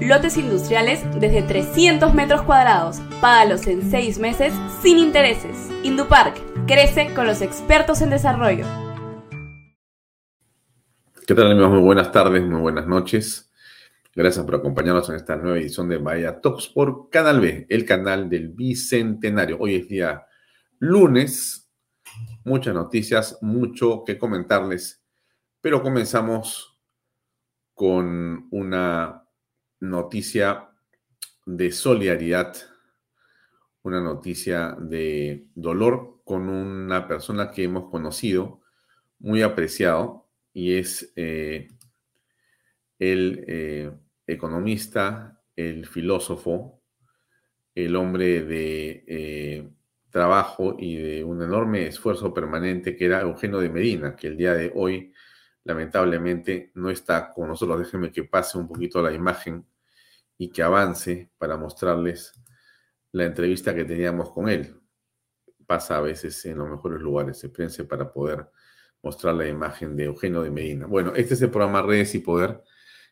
lotes industriales desde 300 metros cuadrados. Págalos en 6 meses sin intereses. Indupark Crece con los expertos en desarrollo. ¿Qué tal amigos? Muy buenas tardes, muy buenas noches. Gracias por acompañarnos en esta nueva edición de Bahía Talks por Canal B, el canal del Bicentenario. Hoy es día lunes, muchas noticias, mucho que comentarles, pero comenzamos con una noticia de solidaridad, una noticia de dolor con una persona que hemos conocido, muy apreciado, y es eh, el eh, economista, el filósofo, el hombre de eh, trabajo y de un enorme esfuerzo permanente que era Eugenio de Medina, que el día de hoy lamentablemente no está con nosotros. Déjenme que pase un poquito la imagen y que avance para mostrarles la entrevista que teníamos con él pasa a veces en los mejores lugares. Espérense para poder mostrar la imagen de Eugenio de Medina. Bueno, este es el programa Redes y Poder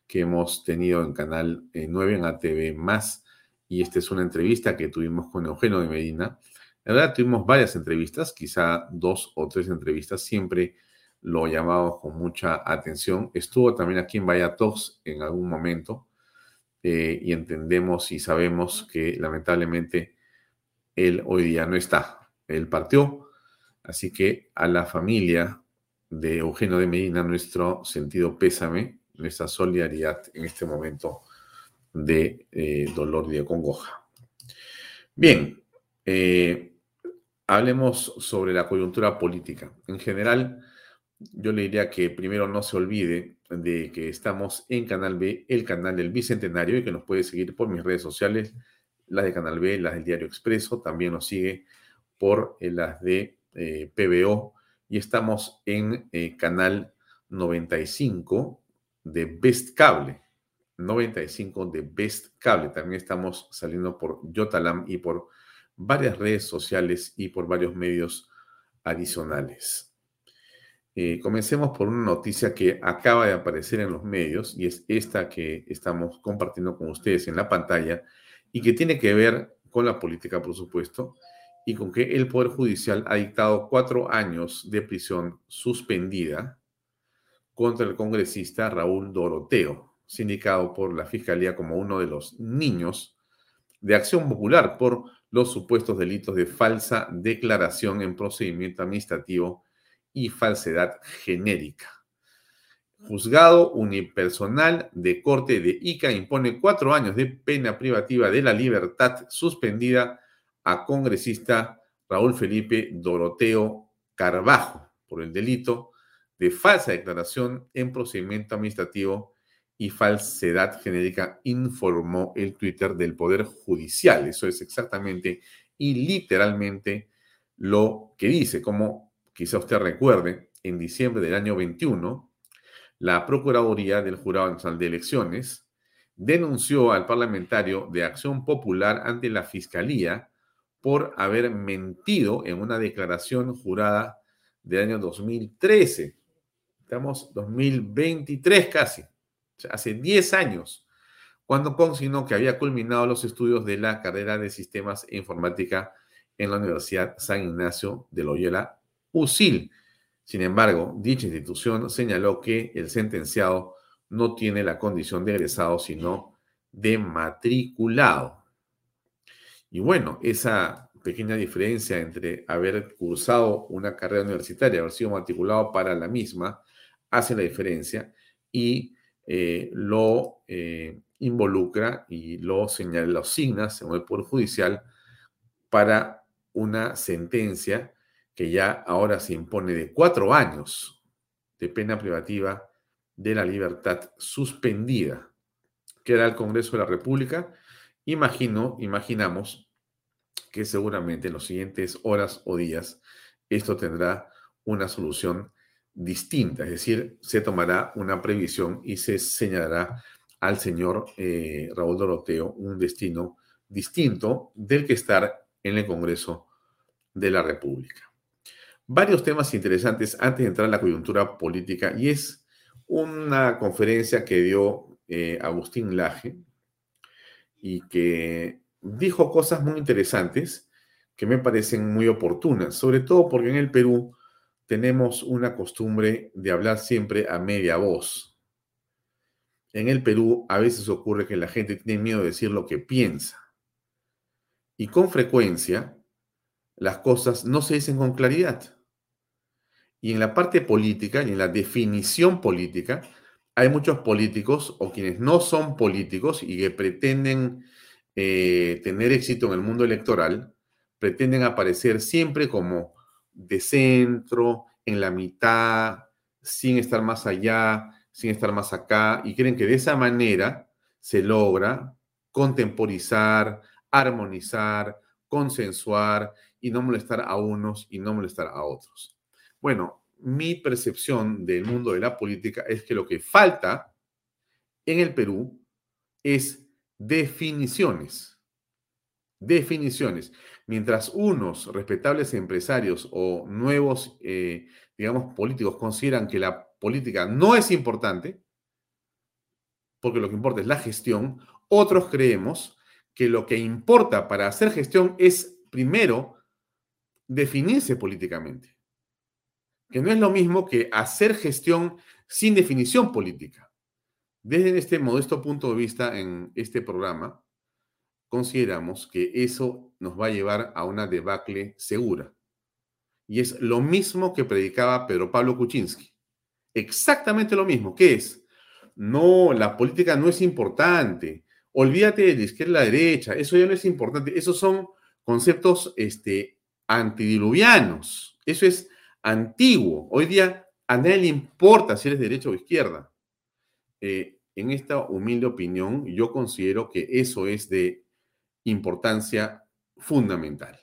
que hemos tenido en Canal 9 eh, en ATV Más y esta es una entrevista que tuvimos con Eugenio de Medina. La verdad, tuvimos varias entrevistas, quizá dos o tres entrevistas, siempre lo llamamos con mucha atención. Estuvo también aquí en Vallatos en algún momento eh, y entendemos y sabemos que lamentablemente él hoy día no está él partió. Así que a la familia de Eugenio de Medina, nuestro sentido pésame, nuestra solidaridad en este momento de eh, dolor y de congoja. Bien, eh, hablemos sobre la coyuntura política. En general, yo le diría que primero no se olvide de que estamos en Canal B, el canal del Bicentenario, y que nos puede seguir por mis redes sociales, las de Canal B, las del Diario Expreso, también nos sigue por eh, las de eh, PBO y estamos en eh, canal 95 de Best Cable. 95 de Best Cable. También estamos saliendo por Yotalam y por varias redes sociales y por varios medios adicionales. Comencemos por una noticia que acaba de aparecer en los medios y es esta que estamos compartiendo con ustedes en la pantalla y que tiene que ver con la política, por supuesto, y con que el Poder Judicial ha dictado cuatro años de prisión suspendida contra el congresista Raúl Doroteo, sindicado por la Fiscalía como uno de los niños de acción popular por los supuestos delitos de falsa declaración en procedimiento administrativo y falsedad genérica. Juzgado unipersonal de corte de ICA impone cuatro años de pena privativa de la libertad suspendida a congresista Raúl Felipe Doroteo Carbajo por el delito de falsa declaración en procedimiento administrativo y falsedad genérica, informó el Twitter del Poder Judicial. Eso es exactamente y literalmente lo que dice. Como quizá usted recuerde, en diciembre del año 21, la Procuraduría del Jurado Nacional de Elecciones denunció al parlamentario de Acción Popular ante la Fiscalía por haber mentido en una declaración jurada del año 2013. Estamos 2023 casi, hace 10 años, cuando consignó que había culminado los estudios de la carrera de Sistemas e Informática en la Universidad San Ignacio de Loyola, USIL. Sin embargo, dicha institución señaló que el sentenciado no tiene la condición de egresado, sino de matriculado. Y bueno, esa pequeña diferencia entre haber cursado una carrera universitaria, haber sido matriculado para la misma, hace la diferencia y eh, lo eh, involucra y lo señala, lo asigna, según el Poder Judicial, para una sentencia que ya ahora se impone de cuatro años de pena privativa de la libertad suspendida. Queda el Congreso de la República. Imagino, imaginamos que seguramente en las siguientes horas o días esto tendrá una solución distinta, es decir, se tomará una previsión y se señalará al señor eh, Raúl Doroteo un destino distinto del que estar en el Congreso de la República. Varios temas interesantes antes de entrar en la coyuntura política y es una conferencia que dio eh, Agustín Laje y que dijo cosas muy interesantes que me parecen muy oportunas, sobre todo porque en el Perú tenemos una costumbre de hablar siempre a media voz. En el Perú a veces ocurre que la gente tiene miedo de decir lo que piensa. Y con frecuencia las cosas no se dicen con claridad. Y en la parte política y en la definición política, hay muchos políticos o quienes no son políticos y que pretenden eh, tener éxito en el mundo electoral, pretenden aparecer siempre como de centro, en la mitad, sin estar más allá, sin estar más acá, y creen que de esa manera se logra contemporizar, armonizar, consensuar y no molestar a unos y no molestar a otros. Bueno, mi percepción del mundo de la política es que lo que falta en el Perú es definiciones. Definiciones. Mientras unos respetables empresarios o nuevos, eh, digamos, políticos consideran que la política no es importante, porque lo que importa es la gestión, otros creemos que lo que importa para hacer gestión es primero definirse políticamente, que no es lo mismo que hacer gestión sin definición política. Desde este modesto punto de vista en este programa, consideramos que eso nos va a llevar a una debacle segura. Y es lo mismo que predicaba Pedro Pablo Kuczynski. Exactamente lo mismo. ¿Qué es? No, la política no es importante. Olvídate de la izquierda y la derecha. Eso ya no es importante. Esos son conceptos este, antidiluvianos. Eso es antiguo. Hoy día a nadie le importa si eres derecha o izquierda. Eh, en esta humilde opinión, yo considero que eso es de importancia fundamental.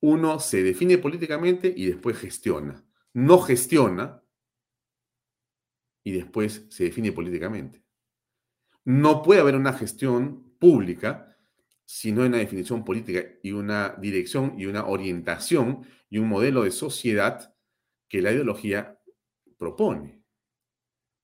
Uno se define políticamente y después gestiona. No gestiona y después se define políticamente. No puede haber una gestión pública sino una definición política y una dirección y una orientación y un modelo de sociedad que la ideología propone.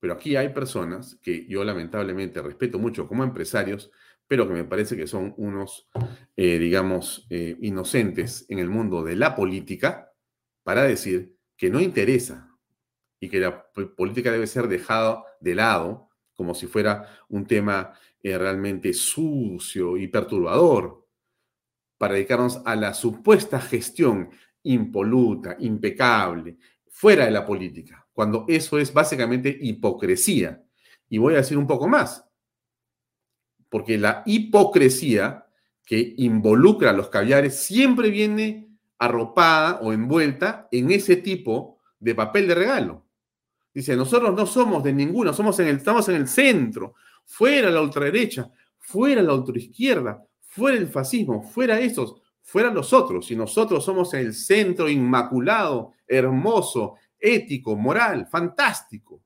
Pero aquí hay personas que yo lamentablemente respeto mucho como empresarios, pero que me parece que son unos, eh, digamos, eh, inocentes en el mundo de la política para decir que no interesa y que la política debe ser dejada de lado como si fuera un tema eh, realmente sucio y perturbador, para dedicarnos a la supuesta gestión impoluta, impecable, fuera de la política, cuando eso es básicamente hipocresía. Y voy a decir un poco más, porque la hipocresía que involucra a los caviares siempre viene arropada o envuelta en ese tipo de papel de regalo. Dice, nosotros no somos de ninguno, somos en el, estamos en el centro, fuera la ultraderecha, fuera la ultraizquierda, fuera el fascismo, fuera esos, fuera los otros. Y nosotros somos el centro inmaculado, hermoso, ético, moral, fantástico.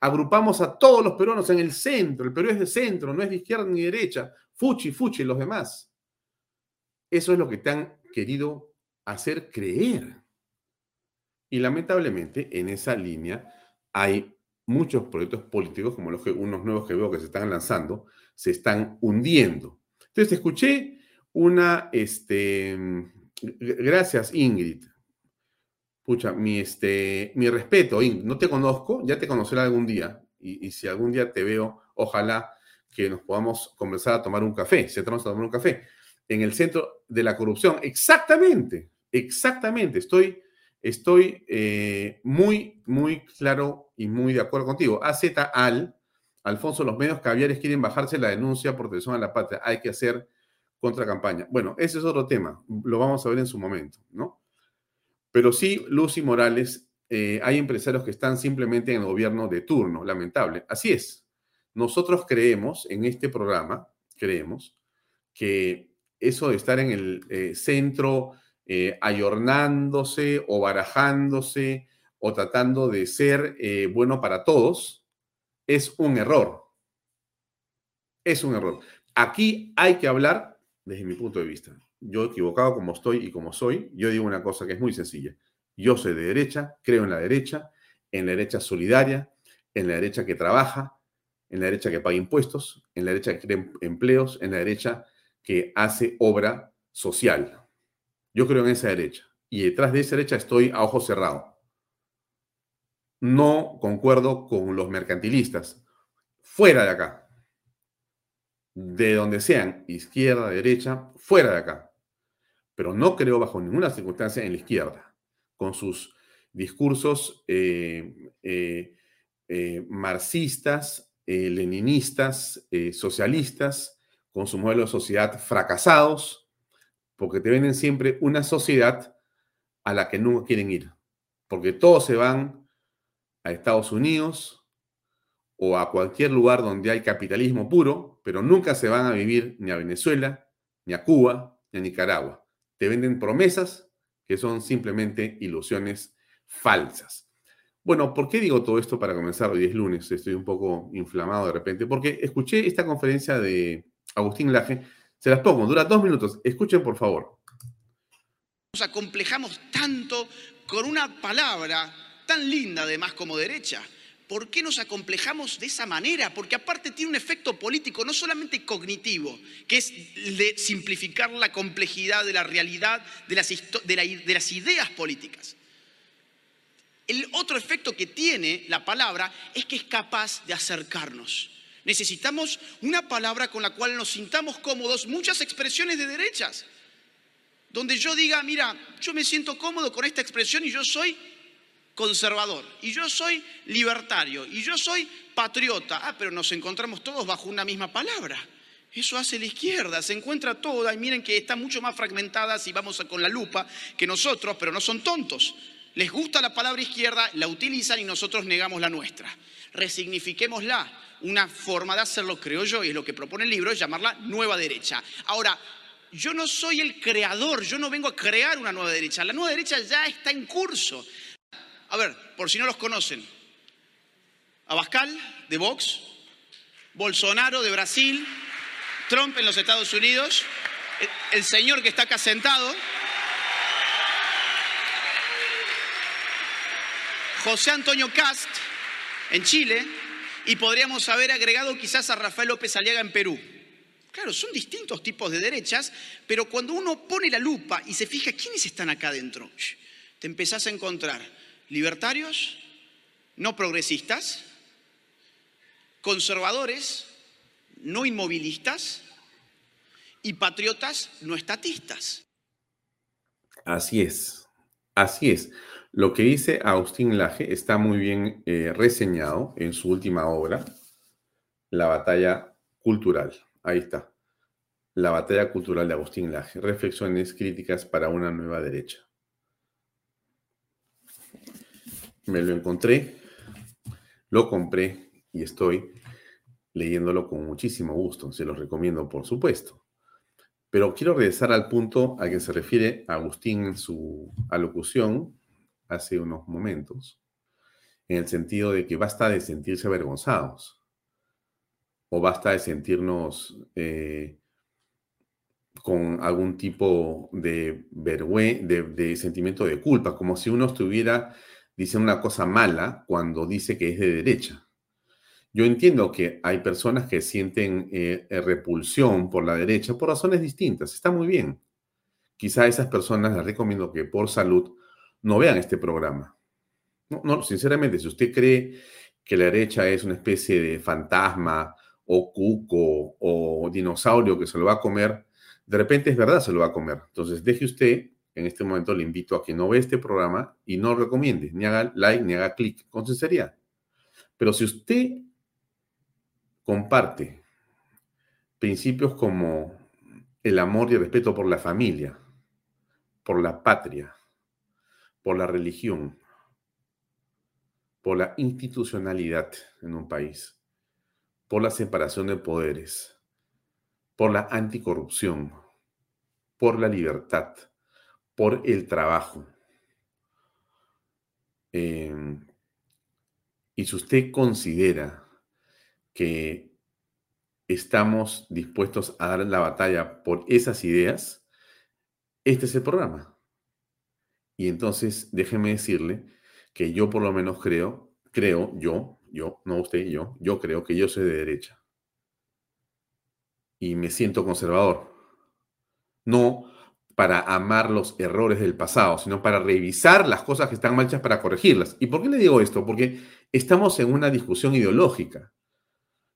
Agrupamos a todos los peruanos en el centro. El Perú es de centro, no es de izquierda ni derecha. Fuchi, fuchi, los demás. Eso es lo que te han querido hacer creer. Y lamentablemente en esa línea hay muchos proyectos políticos, como los que, unos nuevos que veo que se están lanzando, se están hundiendo. Entonces, escuché una, este, gracias Ingrid. Pucha, mi, este, mi respeto, Ingrid, no te conozco, ya te conoceré algún día. Y, si algún día te veo, ojalá que nos podamos conversar a tomar un café, se a tomar un café. En el centro de la corrupción, exactamente, exactamente, estoy estoy eh, muy, muy claro y muy de acuerdo contigo. AZ al, Alfonso, los medios caviares quieren bajarse la denuncia por traición a la patria. Hay que hacer contracampaña. Bueno, ese es otro tema. Lo vamos a ver en su momento, ¿no? Pero sí, Lucy Morales, eh, hay empresarios que están simplemente en el gobierno de turno, lamentable. Así es. Nosotros creemos en este programa, creemos que eso de estar en el eh, centro eh, ayornándose o barajándose o tratando de ser eh, bueno para todos, es un error. Es un error. Aquí hay que hablar desde mi punto de vista. Yo equivocado como estoy y como soy, yo digo una cosa que es muy sencilla. Yo soy de derecha, creo en la derecha, en la derecha solidaria, en la derecha que trabaja, en la derecha que paga impuestos, en la derecha que crea empleos, en la derecha que hace obra social. Yo creo en esa derecha. Y detrás de esa derecha estoy a ojo cerrado. No concuerdo con los mercantilistas. Fuera de acá. De donde sean, izquierda, derecha, fuera de acá. Pero no creo bajo ninguna circunstancia en la izquierda, con sus discursos eh, eh, eh, marxistas, leninistas, socialistas, con su modelo de sociedad fracasados, porque te venden siempre una sociedad a la que nunca quieren ir, porque todos se van a Estados Unidos o a cualquier lugar donde hay capitalismo puro, pero nunca se van a vivir ni a Venezuela, ni a Cuba, ni a Nicaragua. Te venden promesas que son simplemente ilusiones falsas. Bueno, ¿por qué digo todo esto para comenzar hoy es lunes? Estoy un poco inflamado de repente, porque escuché esta conferencia de Agustín Laje se las pongo, dura dos minutos. Escuchen, por favor. Nos acomplejamos tanto con una palabra tan linda, además, como derecha. ¿Por qué nos acomplejamos de esa manera? Porque aparte tiene un efecto político, no solamente cognitivo, que es de simplificar la complejidad de la realidad, de las, de las ideas políticas. El otro efecto que tiene la palabra es que es capaz de acercarnos. Necesitamos una palabra con la cual nos sintamos cómodos, muchas expresiones de derechas, donde yo diga, mira, yo me siento cómodo con esta expresión y yo soy conservador, y yo soy libertario, y yo soy patriota. Ah, pero nos encontramos todos bajo una misma palabra. Eso hace la izquierda, se encuentra toda y miren que está mucho más fragmentada si vamos con la lupa que nosotros, pero no son tontos. Les gusta la palabra izquierda, la utilizan y nosotros negamos la nuestra. Resignifiquémosla. Una forma de hacerlo, creo yo, y es lo que propone el libro, llamarla nueva derecha. Ahora, yo no soy el creador, yo no vengo a crear una nueva derecha, la nueva derecha ya está en curso. A ver, por si no los conocen, Abascal de Vox, Bolsonaro de Brasil, Trump en los Estados Unidos, el señor que está acá sentado, José Antonio Cast en Chile, y podríamos haber agregado quizás a Rafael López Aliaga en Perú. Claro, son distintos tipos de derechas, pero cuando uno pone la lupa y se fija quiénes están acá dentro, te empezás a encontrar libertarios, no progresistas, conservadores, no inmovilistas y patriotas no estatistas. Así es, así es. Lo que dice Agustín Laje está muy bien eh, reseñado en su última obra, La batalla cultural. Ahí está. La batalla cultural de Agustín Laje. Reflexiones críticas para una nueva derecha. Me lo encontré, lo compré y estoy leyéndolo con muchísimo gusto. Se los recomiendo, por supuesto. Pero quiero regresar al punto al que se refiere Agustín en su alocución hace unos momentos, en el sentido de que basta de sentirse avergonzados o basta de sentirnos eh, con algún tipo de vergüenza, de, sentimiento de culpa, como si uno estuviera diciendo una cosa mala cuando dice que es de derecha. Yo entiendo que hay personas que sienten eh, repulsión por la derecha por razones distintas. Está muy bien. Quizá esas personas les recomiendo que por salud no vean este programa. No, no, sinceramente, si usted cree que la derecha es una especie de fantasma o cuco o dinosaurio que se lo va a comer, de repente es verdad, se lo va a comer. Entonces, deje usted, en este momento le invito a que no vea este programa y no recomiende, ni haga like, ni haga clic, con sinceridad. Pero si usted comparte principios como el amor y el respeto por la familia, por la patria, por la religión, por la institucionalidad en un país, por la separación de poderes, por la anticorrupción, por la libertad, por el trabajo. Em, y si usted considera que estamos dispuestos a dar la batalla por esas ideas, este es el programa. Y entonces déjeme decirle que yo por lo menos creo, creo, yo, yo, no usted, yo, yo creo que yo soy de derecha y me siento conservador. No para amar los errores del pasado, sino para revisar las cosas que están mal para corregirlas. ¿Y por qué le digo esto? Porque estamos en una discusión ideológica.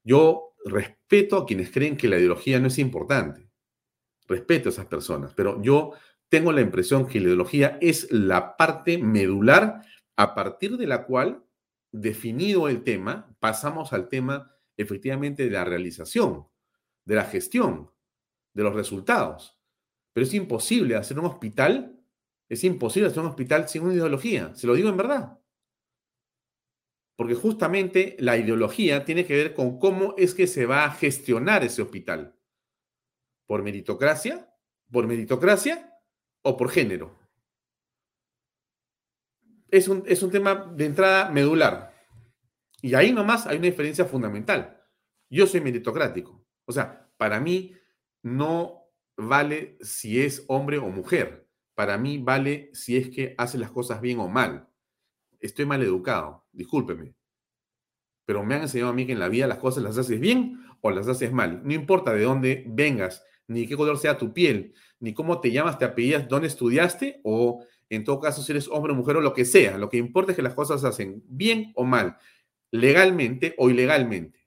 Yo respeto a quienes creen que la ideología no es importante. Respeto a esas personas, pero yo tengo la impresión que la ideología es la parte medular a partir de la cual, definido el tema, pasamos al tema efectivamente de la realización de la gestión, de los resultados. Pero es imposible hacer un hospital, es imposible hacer un hospital sin una ideología, se lo digo en verdad. Porque justamente la ideología tiene que ver con cómo es que se va a gestionar ese hospital. ¿Por meritocracia? ¿Por meritocracia o por género? Es un, es un tema de entrada medular. Y ahí nomás hay una diferencia fundamental. Yo soy meritocrático. O sea, para mí no vale si es hombre o mujer. Para mí vale si es que hace las cosas bien o mal. Estoy mal educado, discúlpeme. Pero me han enseñado a mí que en la vida las cosas las haces bien o las haces mal. No importa de dónde vengas, ni qué color sea tu piel, ni cómo te llamas, te apellidas, dónde estudiaste o en todo caso si eres hombre o mujer o lo que sea. Lo que importa es que las cosas se hacen bien o mal, legalmente o ilegalmente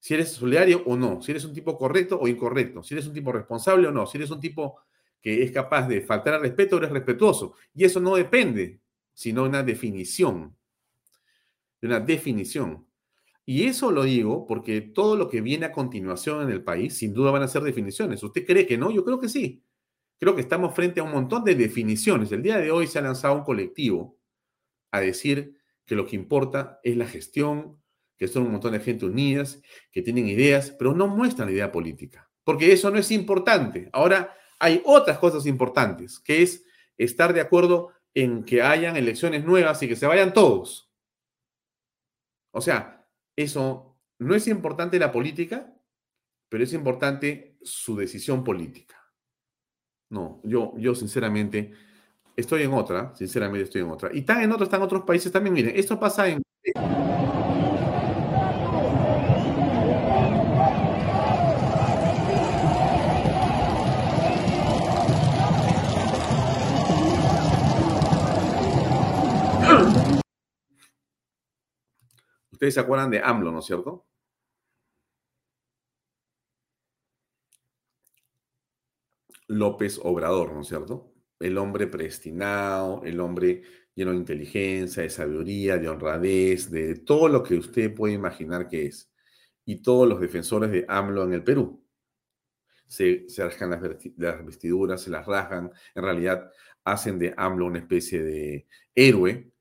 si eres solidario o no, si eres un tipo correcto o incorrecto, si eres un tipo responsable o no, si eres un tipo que es capaz de faltar al respeto o eres respetuoso. Y eso no depende, sino de una definición, de una definición. Y eso lo digo porque todo lo que viene a continuación en el país, sin duda van a ser definiciones. ¿Usted cree que no? Yo creo que sí. Creo que estamos frente a un montón de definiciones. El día de hoy se ha lanzado un colectivo a decir que lo que importa es la gestión, que son un montón de gente unidas, que tienen ideas, pero no muestran idea política, porque eso no es importante. Ahora hay otras cosas importantes, que es estar de acuerdo en que hayan elecciones nuevas y que se vayan todos. O sea, eso no es importante la política, pero es importante su decisión política. No, yo, yo sinceramente estoy en otra, sinceramente estoy en otra. Y están en otros, están otros países también. Miren, esto pasa en... Ustedes se acuerdan de AMLO, ¿no es cierto? López Obrador, ¿no es cierto? El hombre predestinado, el hombre lleno de inteligencia, de sabiduría, de honradez, de todo lo que usted puede imaginar que es. Y todos los defensores de AMLO en el Perú. se, se las, las vestiduras, se las rasgan, en realidad hacen de AMLO una especie de héroe,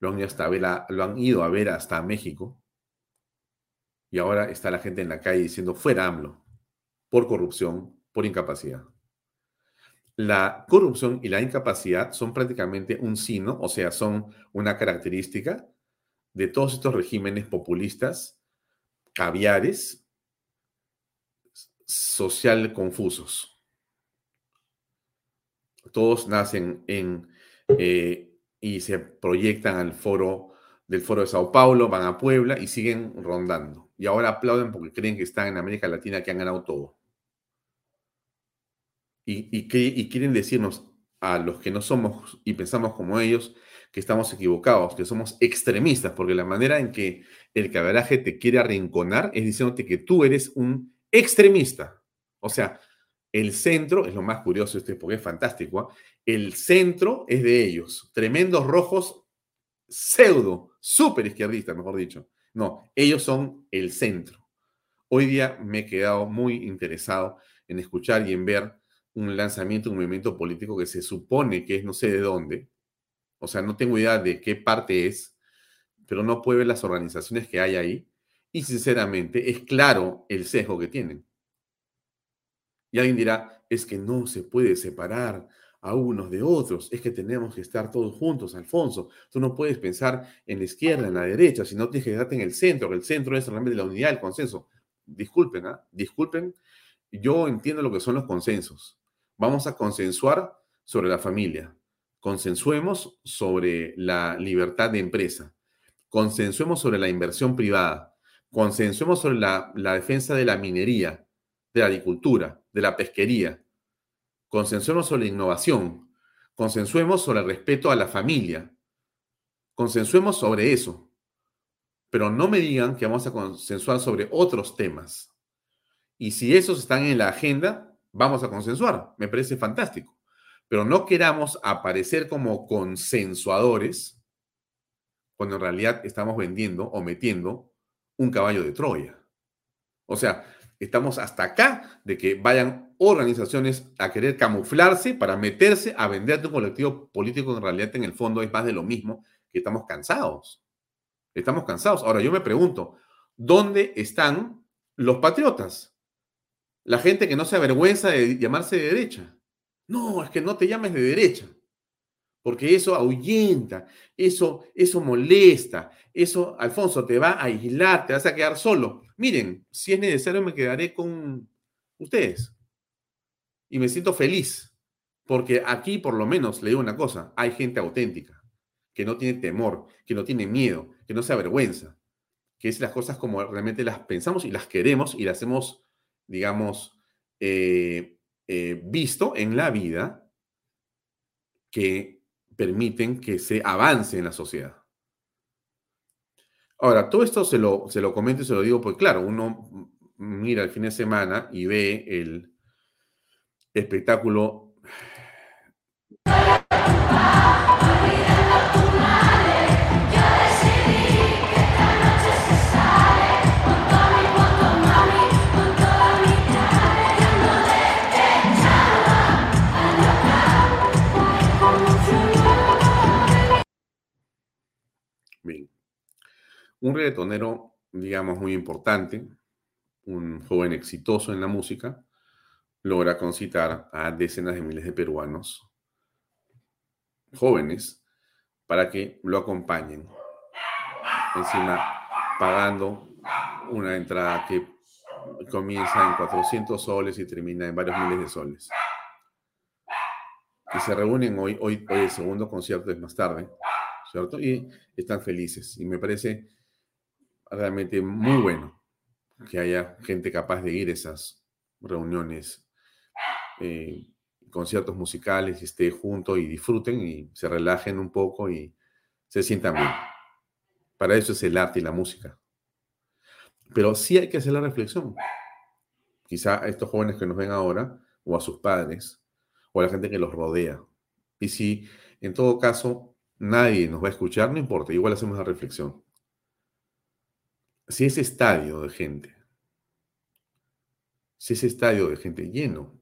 lo han, ido a ver hasta México, y ahora está la gente en la calle diciendo fuera AMLO, por corrupción, por incapacidad. La corrupción y la incapacidad son prácticamente un sino, o sea, son una característica de todos estos regímenes populistas, caviares, social confusos. Todos nacen en eh, y se proyectan al foro del foro de Sao Paulo, van a Puebla y siguen rondando. Y ahora aplauden porque creen que están en América Latina, que han ganado todo. Y, y quieren decirnos a los que no somos y pensamos como ellos que estamos equivocados, que somos extremistas, porque la manera en que el cabraje te quiere arrinconar es diciéndote que tú eres un extremista. O sea, el centro, es lo más curioso este, porque es fantástico, ¿ah? el centro es de ellos, tremendos rojos, pseudo, súper izquierdistas, mejor dicho. No, ellos son el centro. Hoy día me he quedado muy interesado en escuchar y en ver un lanzamiento, un movimiento político que se supone que es no sé de dónde, o sea, no tengo idea de qué parte es, pero no puede ver las organizaciones que hay ahí. Y sinceramente es claro el sesgo que tienen. Y alguien dirá, es que no se puede separar a unos de otros, es que tenemos que estar todos juntos, Alfonso. Tú no puedes pensar en la izquierda, en la derecha, sino tienes que quedarte en el centro, que el centro es realmente la unidad, el consenso. Disculpen, ¿ah? Disculpen, yo entiendo lo que son los consensos. Vamos a consensuar sobre la familia, consensuemos sobre la libertad de empresa, consensuemos sobre la inversión privada, consensuemos sobre la, defensa de la minería, de la agricultura, de la pesquería, consensuemos sobre la innovación, consensuemos sobre el respeto a la familia, consensuemos sobre eso, pero no me digan que vamos a consensuar sobre otros temas. Y si esos están en la agenda, vamos a consensuar. Me parece fantástico pero no queramos aparecer como consensuadores cuando en realidad estamos vendiendo o metiendo un caballo de Troya. O sea, estamos hasta acá de que vayan organizaciones a querer camuflarse para meterse a vender un colectivo político en realidad en el fondo es más de lo mismo, que estamos cansados. Estamos cansados. Ahora yo me pregunto, ¿dónde están los patriotas? La gente que no se avergüenza de llamarse de derecha. No, es que no te llames de derecha, porque eso ahuyenta, eso, eso molesta, eso, Alfonso, te va a aislar, te vas a quedar solo. Miren, si es necesario me quedaré con ustedes. Y me siento feliz, porque aquí por lo menos le digo una cosa, hay gente auténtica, que no tiene temor, que no tiene miedo, que no se avergüenza, que es las cosas como realmente las pensamos y las queremos y las hemos, digamos, eh, eh, visto en la vida que permiten que se avance en la sociedad. Ahora, todo esto se lo, se lo comento y se lo digo porque, claro, uno mira el fin de semana y ve el espectáculo Un reggaetonero, digamos, muy importante, un joven exitoso en la música, logra concitar a decenas de miles de peruanos jóvenes para que lo acompañen. Encima, pagando una entrada que comienza en 400 soles y termina en varios miles de soles. Y se reúnen hoy, hoy, hoy el segundo concierto es más tarde, ¿cierto? Y están felices. Y me parece realmente muy bueno que haya gente capaz de ir a esas reuniones, eh, conciertos musicales y esté junto y disfruten y se relajen un poco y se sientan bien. Para eso es el arte y la música. Pero sí hay que hacer la reflexión. Quizá a estos jóvenes que nos ven ahora, o a sus padres, o a la gente que los rodea. Y si en todo caso nadie nos va a escuchar, no importa, igual hacemos la reflexión si ese estadio de gente si ese estadio de gente lleno,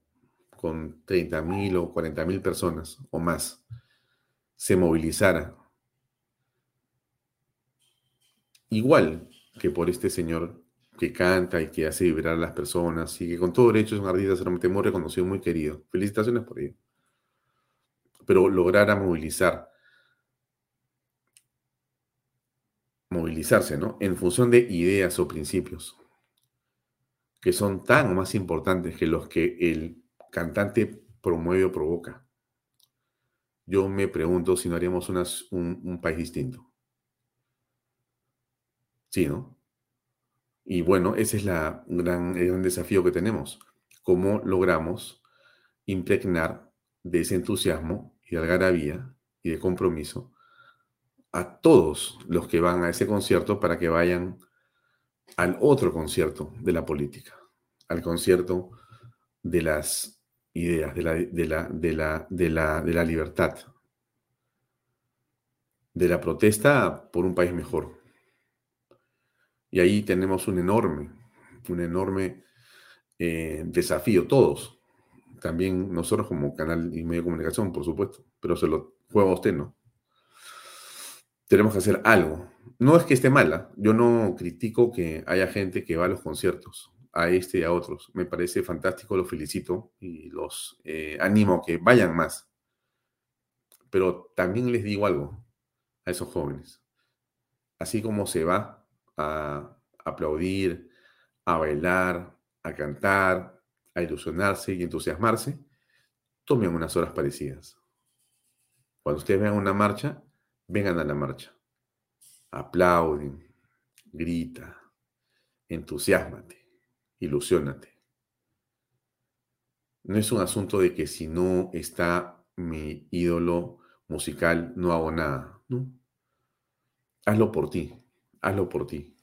con 30.000 o 40.000 personas o más, se movilizara, igual que por este señor que canta y que hace vibrar a las personas y que con todo derecho es un artista realmente muy reconocido, muy querido. Felicitaciones por ello. Pero lograra movilizar, movilizarse, ¿no? En función de ideas o principios que son tan o más importantes que los que el cantante promueve o provoca. Yo me pregunto si no haríamos un, país distinto. Sí, ¿no? Y bueno, ese es gran, el gran desafío que tenemos. ¿Cómo logramos impregnar de ese entusiasmo y de algarabía y de compromiso a todos los que van a ese concierto para que vayan al otro concierto de la política, al concierto de las ideas, de la, de la, de la, de la, de la libertad, de la protesta por un país mejor. Y ahí tenemos un enorme, un enorme eh, desafío, todos. También nosotros como canal y medio de comunicación, por supuesto, pero se lo juega a usted, ¿no? Tenemos que hacer algo. No es que esté mala, yo no critico que haya gente que va a los conciertos, a este y a otros. Me parece fantástico, los felicito y los eh, animo a que vayan más. Pero también les digo algo a esos jóvenes. Así como se va a aplaudir, a bailar, a cantar, a ilusionarse y entusiasmarse, tomen unas horas parecidas. Cuando ustedes vean una marcha, vengan a la marcha. Aplauden, grita, entusiasmate, ilusionate. No es un asunto de que si no está mi ídolo musical, no hago nada. No. Hazlo por ti hazlo por ti.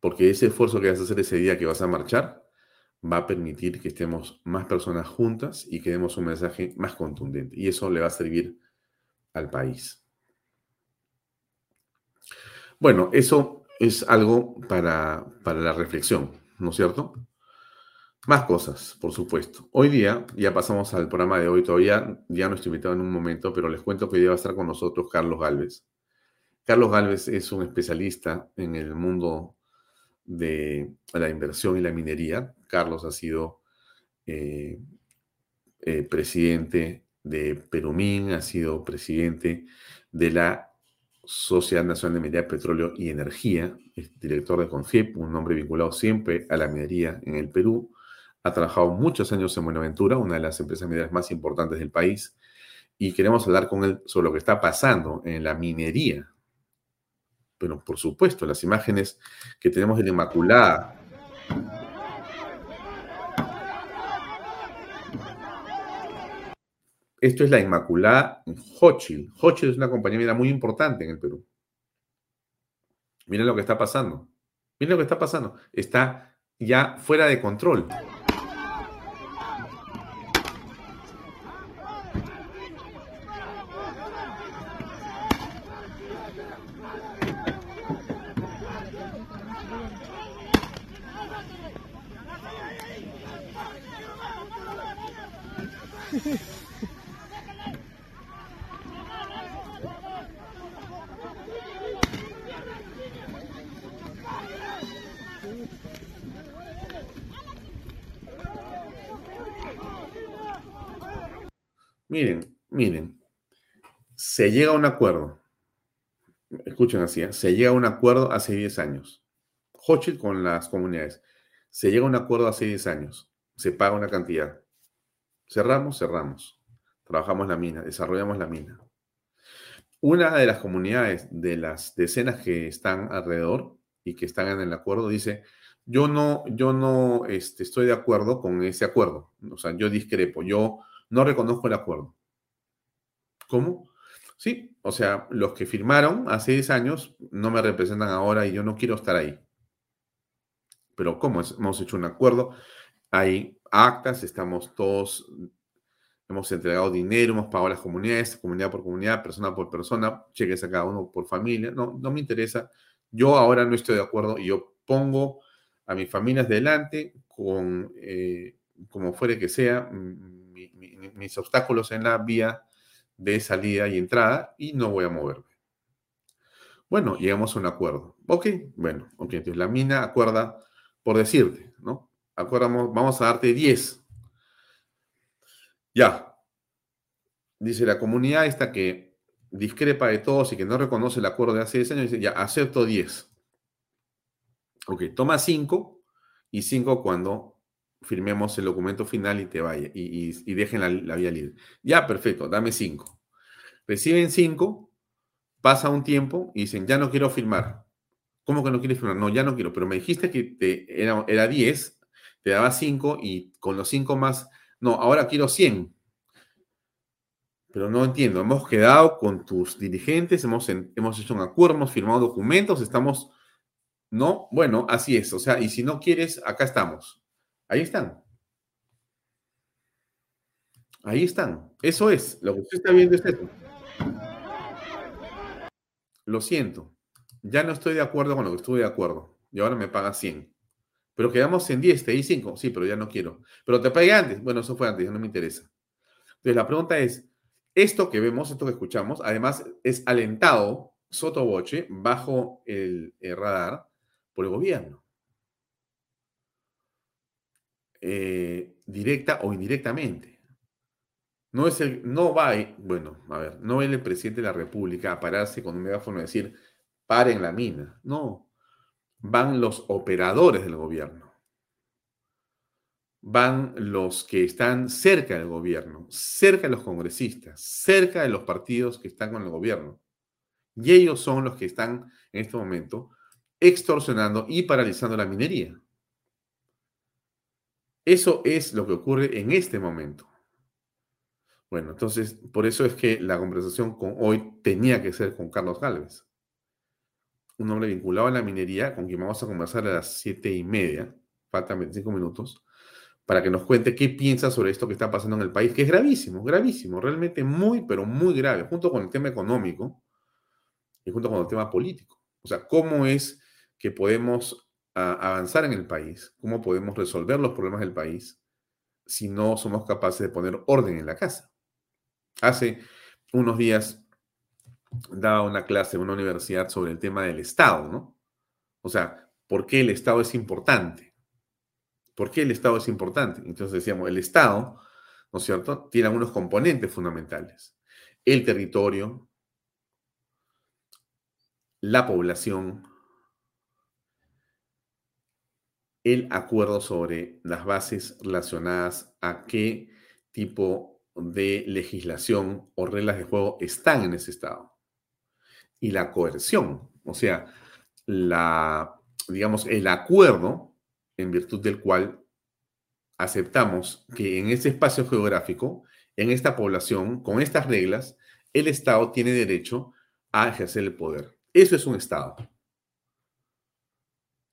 Porque ese esfuerzo que vas a hacer ese día que vas a marchar va a permitir que estemos más personas juntas y que demos un mensaje más contundente. Y eso le va a servir al país. Bueno, eso es algo para, para la reflexión, ¿no es cierto? Más cosas, por supuesto. Hoy día, ya pasamos al programa de hoy, todavía ya no estoy invitado en un momento, pero les cuento que hoy día va a estar con nosotros Carlos Galvez. Carlos Galvez es un especialista en el mundo de la inversión y la minería. Carlos ha sido eh, eh, presidente de Perumín, ha sido presidente de la Sociedad Nacional de Minería, Petróleo y Energía, es director de CONFIEP, un hombre vinculado siempre a la minería en el Perú. Ha trabajado muchos años en Buenaventura, una de las empresas mineras más importantes del país, y queremos hablar con él sobre lo que está pasando en la minería pero por supuesto, las imágenes que tenemos de la Inmaculada. Esto es la Inmaculada en Hochil. Es una compañía muy importante en el Perú. Miren lo que está pasando. Miren lo que está pasando. Está ya fuera de control. Se llega a un acuerdo. Escuchen así, ¿eh? se llega a un acuerdo hace 10 años. Hochil con las comunidades. Se llega a un acuerdo hace 10 años. Se paga una cantidad. Cerramos, cerramos. Trabajamos la mina, desarrollamos la mina. Una de las comunidades, de las decenas que están alrededor y que están en el acuerdo, dice, yo no, yo no este, estoy de acuerdo con ese acuerdo. O sea, yo discrepo, yo no reconozco el acuerdo. ¿Cómo? Sí, o sea, los que firmaron hace 10 años no me representan ahora y yo no quiero estar ahí. Pero ¿cómo? Hemos hecho un acuerdo, hay actas, estamos todos, hemos entregado dinero, hemos pagado a las comunidades, comunidad por comunidad, persona por persona, cheques a cada uno por familia. No, no me interesa. Yo ahora no estoy de acuerdo y yo pongo a mis familias delante con, eh, como fuere que sea, mis obstáculos en la vía de salida y entrada y no voy a moverme. Bueno, llegamos a un acuerdo. Ok, bueno, ok, entonces la mina acuerda por decirte, ¿no? Acordamos, vamos a darte 10. Ya. Dice la comunidad esta que discrepa de todos y que no reconoce el acuerdo de hace 10 años, dice, ya, acepto 10. Ok, toma 5 y 5 cuando firmemos el documento final y te vaya y, dejen la, vía libre. Ya, perfecto, dame 5. Reciben 5, pasa un tiempo y dicen, ya no quiero firmar. ¿Cómo que no quieres firmar? No, ya no quiero, pero me dijiste que te, era, era 10, te daba 5 y con los 5 más, no, ahora quiero 100 pero no entiendo. Hemos quedado con tus dirigentes, hemos, hemos hecho un acuerdo, hemos firmado documentos, estamos, ¿no? Bueno, así es. O sea, y si no quieres, acá estamos. Ahí están. Ahí están. Eso es. Lo que usted está viendo es eso. Lo siento. Ya no estoy de acuerdo con lo que estuve de acuerdo. Y ahora me paga 100. Pero quedamos en 10, te di 5. Sí, pero ya no quiero. Pero te pagué antes. Bueno, eso fue antes, ya no me interesa. Entonces la pregunta es, esto que vemos, esto que escuchamos, además es alentado sotoboche bajo el, radar por el gobierno. Eh, directa o indirectamente. No es el, no va, bueno, a ver, no es el presidente de la República a pararse con un megáfono y decir, paren la mina. No, van los operadores del gobierno van los que están cerca del gobierno, cerca de los congresistas, cerca de los partidos que están con el gobierno. Y ellos son los que están en este momento extorsionando y paralizando la minería. Eso es lo que ocurre en este momento. Bueno, entonces, por eso es que la conversación con hoy tenía que ser con Carlos Gálvez, un hombre vinculado a la minería con quien vamos a conversar a las siete y media, faltan 25 minutos, para que nos cuente qué piensa sobre esto que está pasando en el país, que es gravísimo, gravísimo, realmente muy, pero muy grave, junto con el tema económico y junto con el tema político. O sea, cómo es que podemos avanzar en el país, cómo podemos resolver los problemas del país si no somos capaces de poner orden en la casa. Hace unos días daba una clase en una universidad sobre el tema del Estado, ¿no? O sea, ¿por qué el Estado es importante? ¿Por qué el Estado es importante? Entonces decíamos, el Estado, ¿no es cierto?, tiene algunos componentes fundamentales. El territorio, la población, el acuerdo sobre las bases relacionadas a qué tipo de legislación o reglas de juego están en ese Estado. Y la coerción, o sea, la, digamos, el acuerdo en virtud del cual aceptamos que en ese espacio geográfico, en esta población, con estas reglas, el Estado tiene derecho a ejercer el poder. Eso es un Estado.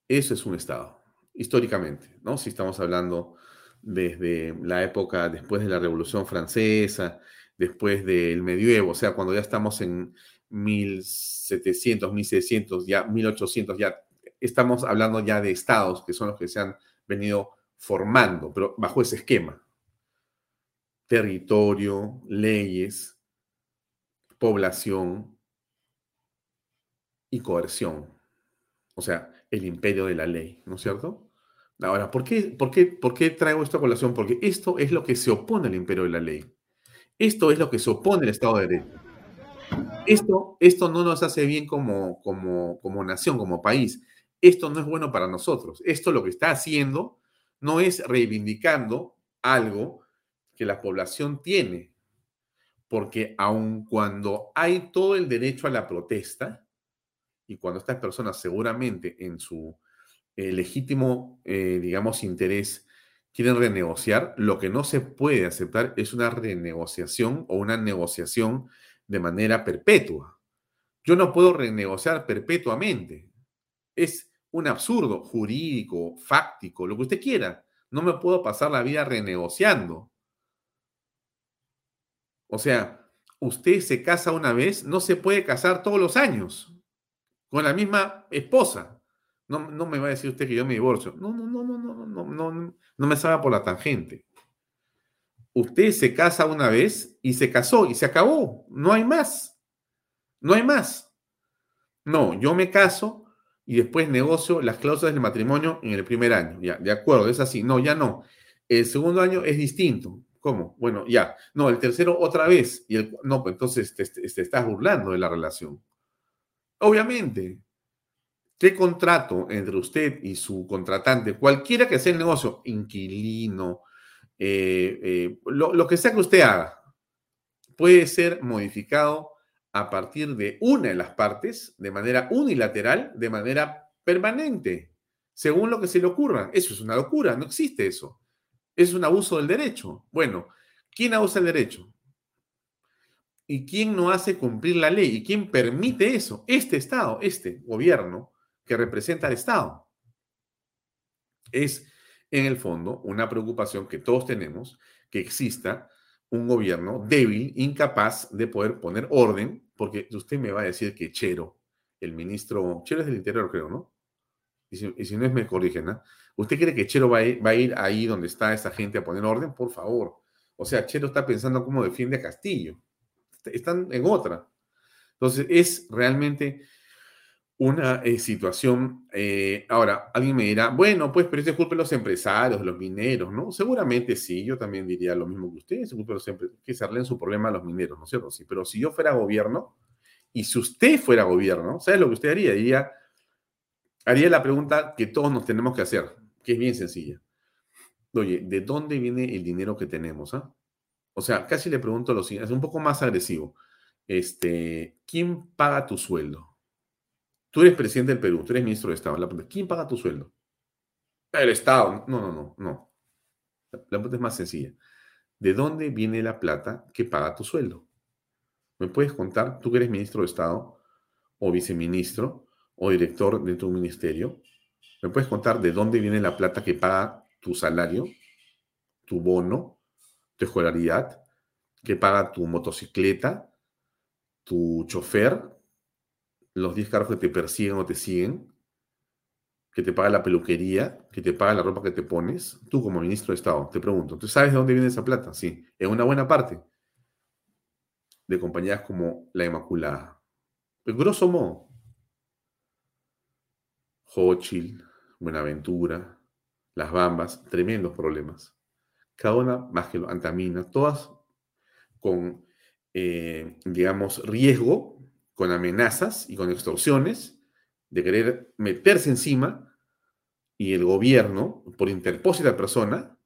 Eso es un Estado, históricamente, ¿no? Si estamos hablando desde la época después de la Revolución Francesa, después del medievo, o sea, cuando ya estamos en 1700, 1600, ya 1800, ya estamos hablando ya de estados que son los que se han venido formando, pero bajo ese esquema. Territorio, leyes, población y coerción. O sea, el imperio de la ley, ¿no es cierto? Ahora, ¿por qué, por qué, por qué traigo esta colación? Porque esto es lo que se opone al imperio de la ley. Esto es lo que se opone al Estado de Derecho. Esto, esto no nos hace bien como, como, como nación, como país esto no es bueno para nosotros. Esto lo que está haciendo no es reivindicando algo que la población tiene, porque aun cuando hay todo el derecho a la protesta, y cuando estas personas seguramente en su eh, legítimo, eh, digamos, interés quieren renegociar, lo que no se puede aceptar es una renegociación o una negociación de manera perpetua. Yo no puedo renegociar perpetuamente. Es un absurdo jurídico, fáctico, lo que usted quiera. No me puedo pasar la vida renegociando. O sea, usted se casa una vez, no se puede casar todos los años con la misma esposa. No, no me va a decir usted que yo me divorcio. No, no, no, no, no, no, no, no, no me salga por la tangente. Usted se casa una vez y se casó y se acabó. No hay más. No hay más. No, yo me caso y después negocio las cláusulas del matrimonio en el primer año. Ya, de acuerdo, es así. No, ya no. El segundo año es distinto. ¿Cómo? Bueno, ya. No, el tercero otra vez. Y el, no, pues entonces te, te, estás burlando de la relación. Obviamente, ¿qué contrato entre usted y su contratante, cualquiera que sea el negocio, inquilino, eh, eh, lo, que sea que usted haga, puede ser modificado a partir de una de las partes, de manera unilateral, de manera permanente, según lo que se le ocurra. Eso es una locura, no existe eso. Es un abuso del derecho. Bueno, ¿quién abusa el derecho? ¿Y quién no hace cumplir la ley? ¿Y quién permite eso? Este Estado, este gobierno que representa al Estado. Es, en el fondo, una preocupación que todos tenemos, que exista un gobierno débil, incapaz de poder poner orden, porque usted me va a decir que Chero, el ministro, Chero es del Interior, creo, ¿no? Y si, no es, me corrigen, ¿no? ¿Usted cree que Chero va a, ir, va a ir ahí donde está esa gente a poner orden? Por favor. O sea, Chero está pensando cómo defiende a Castillo están en otra. Entonces, es realmente una eh, situación. Eh, ahora, alguien me dirá, bueno, pues, pero es culpa de los empresarios, los mineros, ¿no? Seguramente sí, yo también diría lo mismo que ustedes, es culpa los que se arreglen su problema a los mineros, ¿no es cierto? Sí, pero si yo fuera gobierno, y si usted fuera gobierno, ¿sabes lo que usted haría? Diría, haría la pregunta que todos nos tenemos que hacer, que es bien sencilla. Oye, ¿de dónde viene el dinero que tenemos? Ah? O sea, casi le pregunto lo siguiente, es un poco más agresivo. Este, ¿quién paga tu sueldo? Tú eres presidente del Perú, tú eres ministro de Estado. La pregunta, ¿quién paga tu sueldo? El Estado. No, no, no, no. La pregunta es más sencilla. ¿De dónde viene la plata que paga tu sueldo? ¿Me puedes contar, tú que eres ministro de Estado, o viceministro, o director de tu ministerio? ¿Me puedes contar de dónde viene la plata que paga tu salario, tu bono, tu escolaridad, que paga tu motocicleta, tu chofer, los 10 carros que te persiguen o te siguen, que te paga la peluquería, que te paga la ropa que te pones, tú como ministro de Estado, te pregunto, ¿tú sabes de dónde viene esa plata? Sí, en una buena parte de compañías como la Inmaculada. En grosso modo, Hochil, Buenaventura, Las Bambas, tremendos problemas cada una más que lo antamina, todas con, eh, digamos, riesgo, con amenazas y con extorsiones de querer meterse encima y el gobierno, por interpósita persona,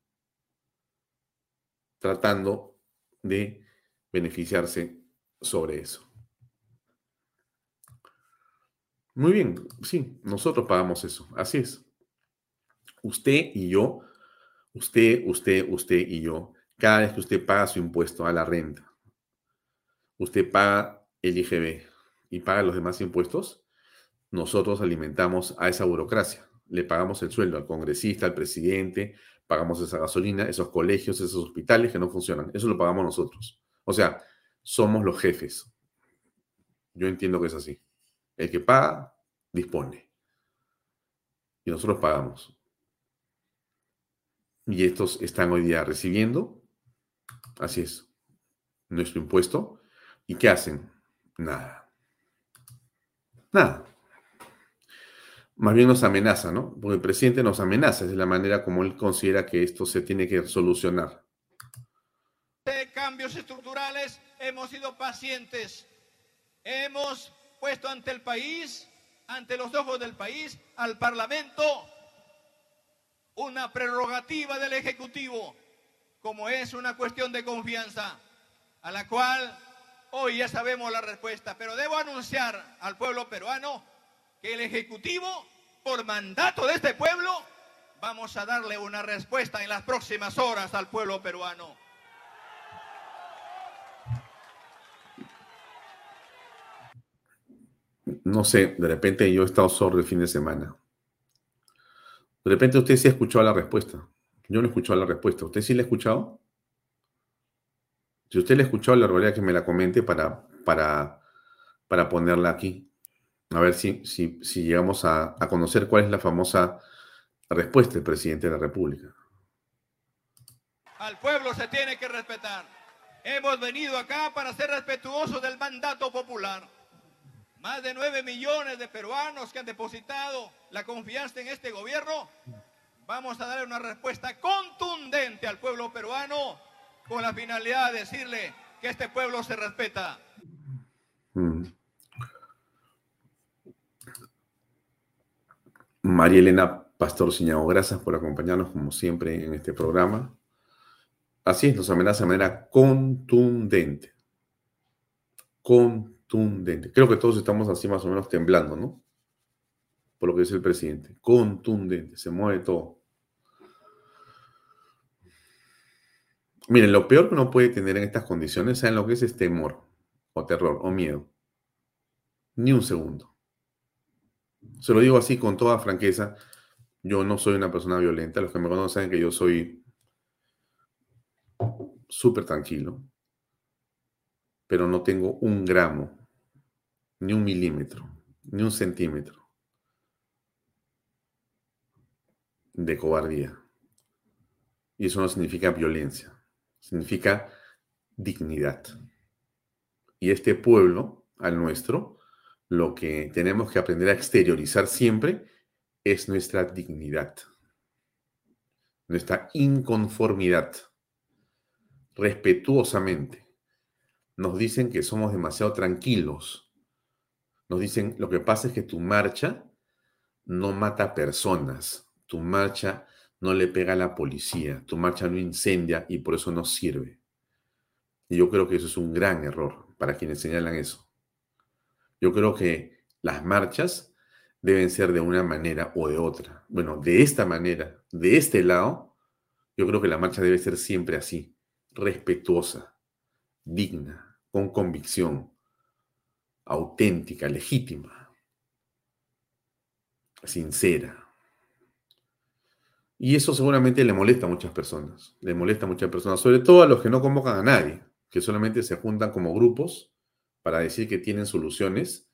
tratando de beneficiarse sobre eso. Muy bien, sí, nosotros pagamos eso, así es. Usted y yo Usted, usted, usted y yo, cada vez que usted paga su impuesto a la renta, usted paga el IGB y paga los demás impuestos, nosotros alimentamos a esa burocracia. Le pagamos el sueldo al congresista, al presidente, pagamos esa gasolina, esos colegios, esos hospitales que no funcionan. Eso lo pagamos nosotros. O sea, somos los jefes. Yo entiendo que es así. El que paga, dispone. Y nosotros pagamos y estos están hoy día recibiendo, así es, nuestro impuesto. ¿Y qué hacen? Nada. Nada. Más bien nos amenaza, ¿no? Porque el presidente nos amenaza, es la manera como él considera que esto se tiene que solucionar. De cambios estructurales hemos sido pacientes. Hemos puesto ante el país, ante los ojos del país, al Parlamento una prerrogativa del Ejecutivo, como es una cuestión de confianza, a la cual hoy ya sabemos la respuesta, pero debo anunciar al pueblo peruano que el Ejecutivo, por mandato de este pueblo, vamos a darle una respuesta en las próximas horas al pueblo peruano. No sé, de repente yo he estado sordo el fin de semana. De repente usted sí ha escuchado la respuesta. Yo no he escuchado la respuesta. ¿Usted sí la ha escuchado? Si usted la ha escuchado, la realidad que me la comente para, para, para ponerla aquí. A ver si, si, si llegamos a, a conocer cuál es la famosa respuesta del presidente de la República. Al pueblo se tiene que respetar. Hemos venido acá para ser respetuosos del mandato popular. Más de nueve millones de peruanos que han depositado la confianza en este gobierno. Vamos a darle una respuesta contundente al pueblo peruano con la finalidad de decirle que este pueblo se respeta. Mm. María Elena Pastor Ciñago, gracias por acompañarnos como siempre en este programa. Así es, nos amenaza de manera contundente. Contundente. Creo que todos estamos así más o menos temblando, ¿no? Por lo que dice el presidente. Contundente, se mueve todo. Miren, lo peor que uno puede tener en estas condiciones, ¿saben lo que es? Es temor, o terror, o miedo. Ni un segundo. Se lo digo así con toda franqueza. Yo no soy una persona violenta. Los que me conocen saben que yo soy súper tranquilo. Pero no tengo un gramo, ni un milímetro, ni un centímetro de cobardía. Y eso no significa violencia significa dignidad. Y este pueblo, al nuestro, lo que tenemos que aprender a exteriorizar siempre es nuestra dignidad, nuestra inconformidad, respetuosamente. Nos dicen que somos demasiado tranquilos. Nos dicen, lo que pasa es que tu marcha no mata personas, tu marcha no le pega a la policía, tu marcha no incendia y por eso no sirve. Y yo creo que eso es un gran error para quienes señalan eso. Yo creo que las marchas deben ser de una manera o de otra. Bueno, de esta manera, de este lado, yo creo que la marcha debe ser siempre así, respetuosa, digna, con convicción, auténtica, legítima, sincera. Y eso seguramente le molesta a muchas personas, le molesta a muchas personas, sobre todo a los que no convocan a nadie, que solamente se juntan como grupos para decir que tienen soluciones,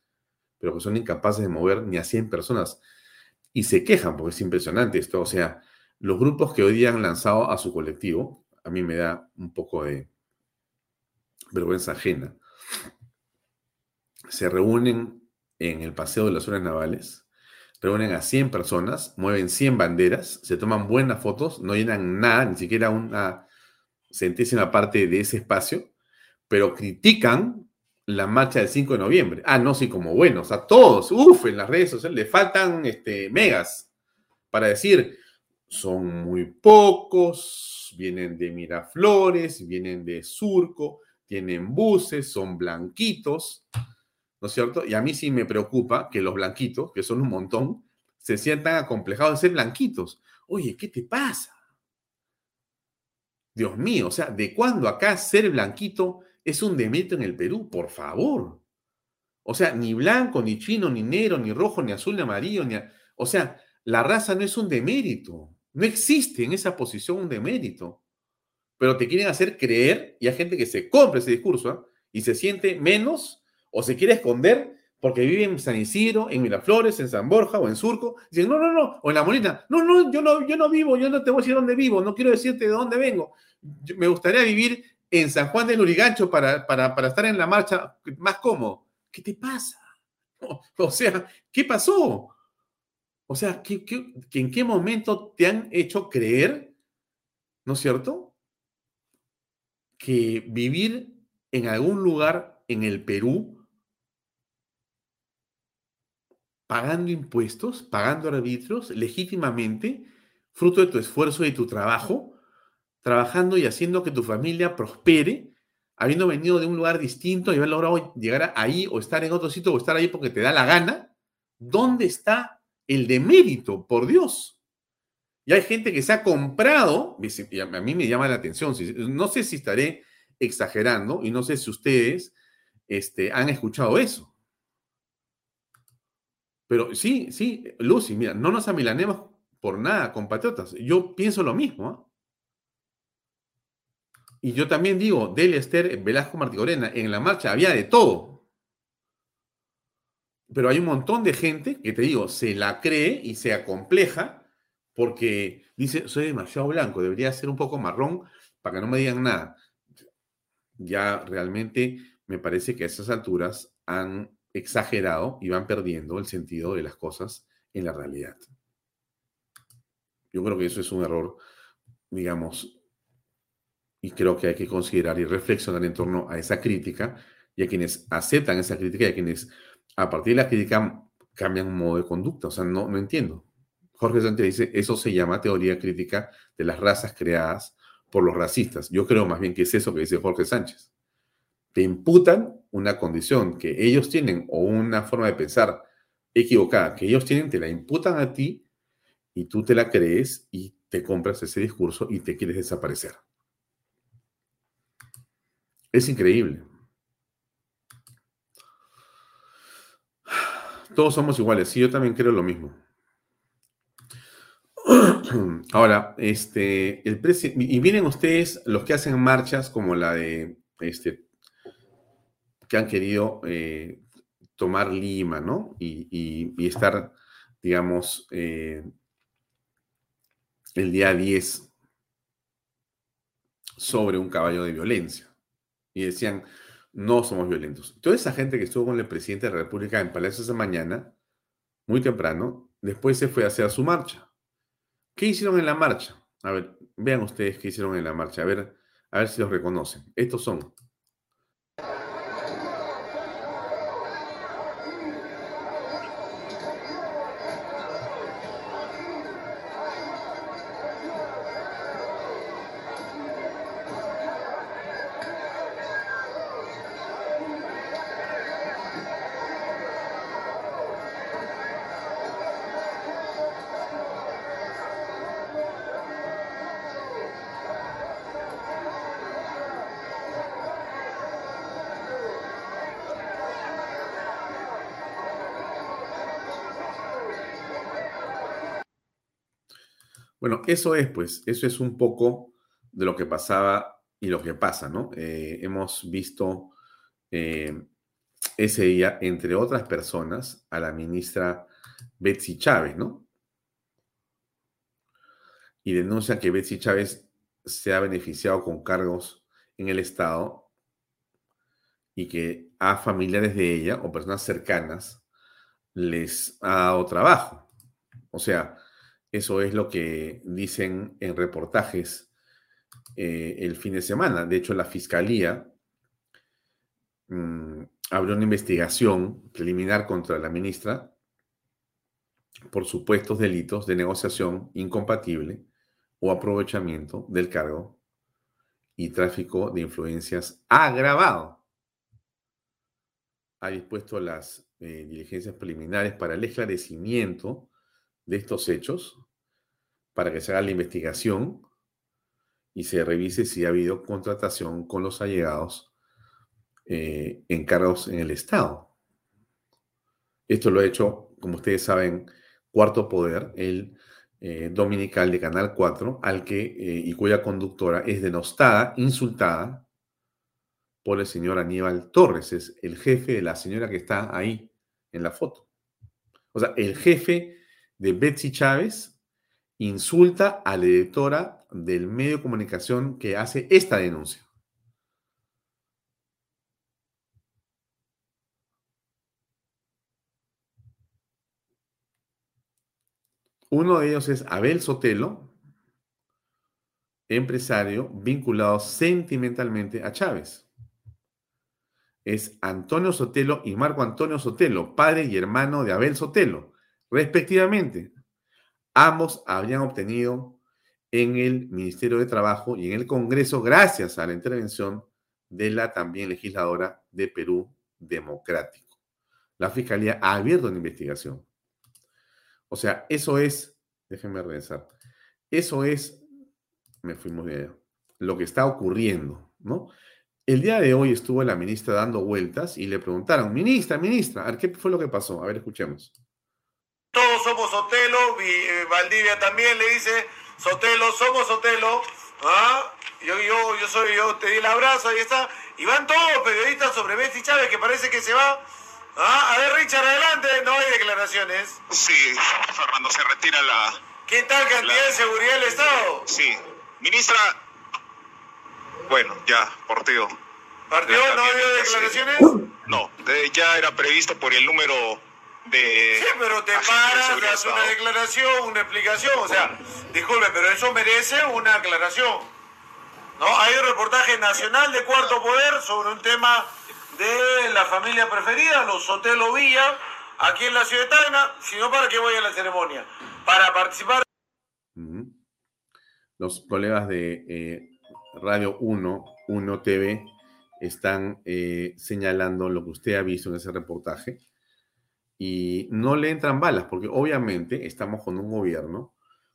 pero que son incapaces de mover ni a 100 personas. Y se quejan, porque es impresionante esto. O sea, los grupos que hoy día han lanzado a su colectivo, a mí me da un poco de vergüenza ajena. Se reúnen en el Paseo de las Horas Navales, reúnen a 100 personas, mueven 100 banderas, se toman buenas fotos, no llenan nada, ni siquiera una centésima parte de ese espacio, pero critican la marcha del 5 de noviembre. Ah, no, sí, como buenos, a todos, uff, en las redes sociales le faltan este, megas para decir, son muy pocos, vienen de Miraflores, vienen de Surco, tienen buses, son blanquitos. ¿no es cierto? Y a mí sí me preocupa que los blanquitos, que son un montón, se sientan acomplejados de ser blanquitos. Oye, ¿qué te pasa? Dios mío, o sea, ¿de cuándo acá ser blanquito es un demérito en el Perú? Por favor. O sea, ni blanco, ni chino, ni negro, ni rojo, ni azul, ni amarillo, ni... O sea, la raza no es un demérito. No existe en esa posición un demérito. Pero te quieren hacer creer, y hay gente que se compra ese discurso, ¿ah? y se siente menos o se quiere esconder porque vive en San Isidro, en Miraflores, en San Borja o en Surco, dicen, no, no, no, o en La Molina, no, no, yo no, yo no vivo, yo no te voy a decir dónde vivo, no quiero decirte de dónde vengo. me gustaría vivir en San Juan de Lurigancho para, para, estar en la marcha más cómodo. ¿Qué te pasa? O, sea, ¿qué pasó? O sea, en qué momento te han hecho creer, ¿no es cierto? Que vivir en algún lugar en el Perú pagando impuestos, pagando arbitrios legítimamente, fruto de tu esfuerzo y de tu trabajo, trabajando y haciendo que tu familia prospere, habiendo venido de un lugar distinto y haber logrado llegar ahí o estar en otro sitio o estar ahí porque te da la gana, ¿dónde está el demérito, por Dios? Y hay gente que se ha comprado, a mí me llama la atención, no sé si estaré exagerando y no sé si ustedes este, han escuchado eso. Pero sí, sí, Lucy, mira, no nos amilanemos por nada, compatriotas. Yo pienso lo mismo. ¿ah? Y yo también digo, Delia Esther, Velasco Martigorena, en la marcha había de todo. pero hay un montón de gente que te digo, se la cree y se acompleja porque dice, soy demasiado blanco, debería ser un poco marrón para que no me digan nada. Ya realmente me parece que a esas alturas han exagerado y van perdiendo el sentido de las cosas en la realidad. Yo creo que eso es un error, digamos, y creo que hay que considerar y reflexionar en torno a esa crítica y a quienes aceptan esa crítica y a quienes a partir de la crítica cambian modo de conducta. O sea, no, no entiendo. Jorge Sánchez dice, eso se llama teoría crítica de las razas creadas por los racistas. Yo creo más bien que es eso que dice Jorge Sánchez. Te imputan una condición que ellos tienen o una forma de pensar equivocada que ellos tienen, te la imputan a ti y tú te la crees y te compras ese discurso y te quieres desaparecer. Es increíble. Todos somos iguales. Sí, yo también creo lo mismo. Ahora, este, el y miren ustedes los que hacen marchas como la de, este, que han querido eh, tomar Lima, ¿no? Y, estar, digamos, eh, el día 10 sobre un caballo de violencia. Y decían, no somos violentos. Toda esa gente que estuvo con el presidente de la República en Palacio esa mañana, muy temprano, después se fue a hacer su marcha. ¿Qué hicieron en la marcha? A ver, vean ustedes qué hicieron en la marcha, a ver, a ver si los reconocen. Estos son. Bueno, eso es, pues, eso es un poco de lo que pasaba y lo que pasa, ¿no? Eh, hemos visto eh, ese día, entre otras personas, a la ministra Betsy Chávez, ¿no? Y denuncia que Betsy Chávez se ha beneficiado con cargos en el Estado y que a familiares de ella o personas cercanas les ha dado trabajo. O sea, eso es lo que dicen en reportajes eh, el fin de semana. De hecho, la fiscalía mm, abrió una investigación preliminar contra la ministra por supuestos delitos de negociación incompatible o aprovechamiento del cargo y tráfico de influencias agravado. Ha dispuesto las eh, diligencias preliminares para el esclarecimiento de estos hechos para que se haga la investigación y se revise si ha habido contratación con los allegados eh, en el Estado. Esto lo ha hecho, como ustedes saben, Cuarto Poder, el eh, dominical de Canal 4, al que eh, y cuya conductora es denostada, insultada por el señor Aníbal Torres, es el jefe de la señora que está ahí en la foto. O sea, el jefe de Betsy Chávez insulta a la editora del medio de comunicación que hace esta denuncia. Uno de ellos es Abel Sotelo, empresario vinculado sentimentalmente a Chávez. Es Antonio Sotelo y Marco Antonio Sotelo, padre y hermano de Abel Sotelo, respectivamente. Ambos habían obtenido en el Ministerio de Trabajo y en el Congreso gracias a la intervención de la también legisladora de Perú Democrático. La Fiscalía ha abierto una investigación. O sea, eso es, déjenme regresar, eso es, me fui muy bien, lo que está ocurriendo, ¿no? El día de hoy estuvo la ministra dando vueltas y le preguntaron, ministra, ministra, a ver, ¿qué fue lo que pasó? A ver, escuchemos. Todos somos Sotelo, eh, Valdivia también le dice, Sotelo, somos Sotelo. ¿ah? Yo, yo, yo soy, yo te di el abrazo, ahí está. Y van todos los periodistas sobre Messi Chávez, que parece que se va. Ah, a ver, Richard, adelante. No hay declaraciones. Sí, Fernando, se retira la... ¿Qué tal cantidad La- de seguridad del Estado? Sí. Ministra... Bueno, ya, porteo. ¿Partió? ¿No sí. declaraciones? No, eh, ya era previsto por el número de... Sí, pero te paras, das una declaración, una explicación. O sea, disculpe, pero eso merece una aclaración. ¿No? Hay un reportaje nacional de Cuarto Poder sobre un tema de la familia preferida, los Sotelo Villa, aquí en la ciudad de Tacna. Si no, ¿para qué voy a la ceremonia? Para participar. Los colegas de eh, Radio 1, 1 TV, están eh, señalando lo que usted ha visto en ese reportaje y no le entran balas, porque obviamente estamos con un gobierno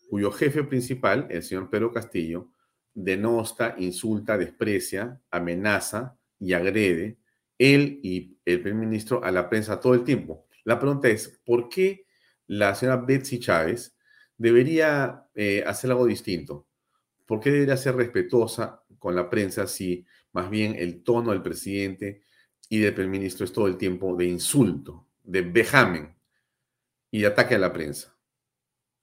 cuyo jefe principal, el señor Pedro Castillo, denosta, insulta, desprecia, amenaza y agrede él y el primer ministro a la prensa todo el tiempo. La pregunta es, ¿por qué la señora Betsy Chávez debería eh, hacer algo distinto? ¿Por qué debería ser respetuosa con la prensa si más bien el tono del presidente y del primer ministro es todo el tiempo de insulto, de vejamen y ataque a la prensa?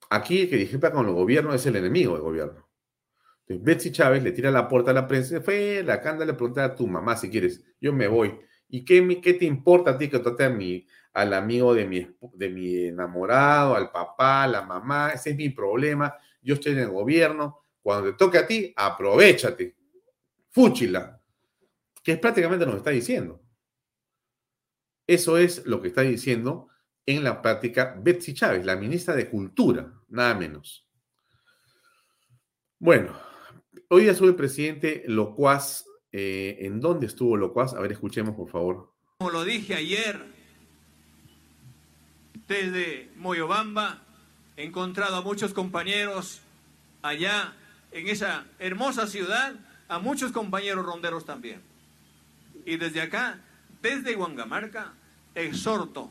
Aquí el que discrepa con el gobierno es el enemigo del gobierno. Entonces, Betsy Chávez le tira la puerta a la prensa y fue la canda le pregunta a tu mamá si quieres, yo me voy. ¿Y qué, qué te importa a ti que trate a mi, al amigo de mi, de mi enamorado, al papá, a la mamá? Ese es mi problema. Yo estoy en el gobierno. Cuando te toque a ti, aprovechate. Fúchila. Que es prácticamente lo que está diciendo. Eso es lo que está diciendo en la práctica Betsy Chávez, la ministra de Cultura, nada menos. Bueno, hoy día sube el presidente Locuaz. eh, ¿En dónde estuvo Locuaz? A ver, escuchemos, por favor. Como lo dije ayer, desde Moyobamba he encontrado a muchos compañeros allá en esa hermosa ciudad, a muchos compañeros ronderos también. Y desde acá, desde Huangamarca, exhorto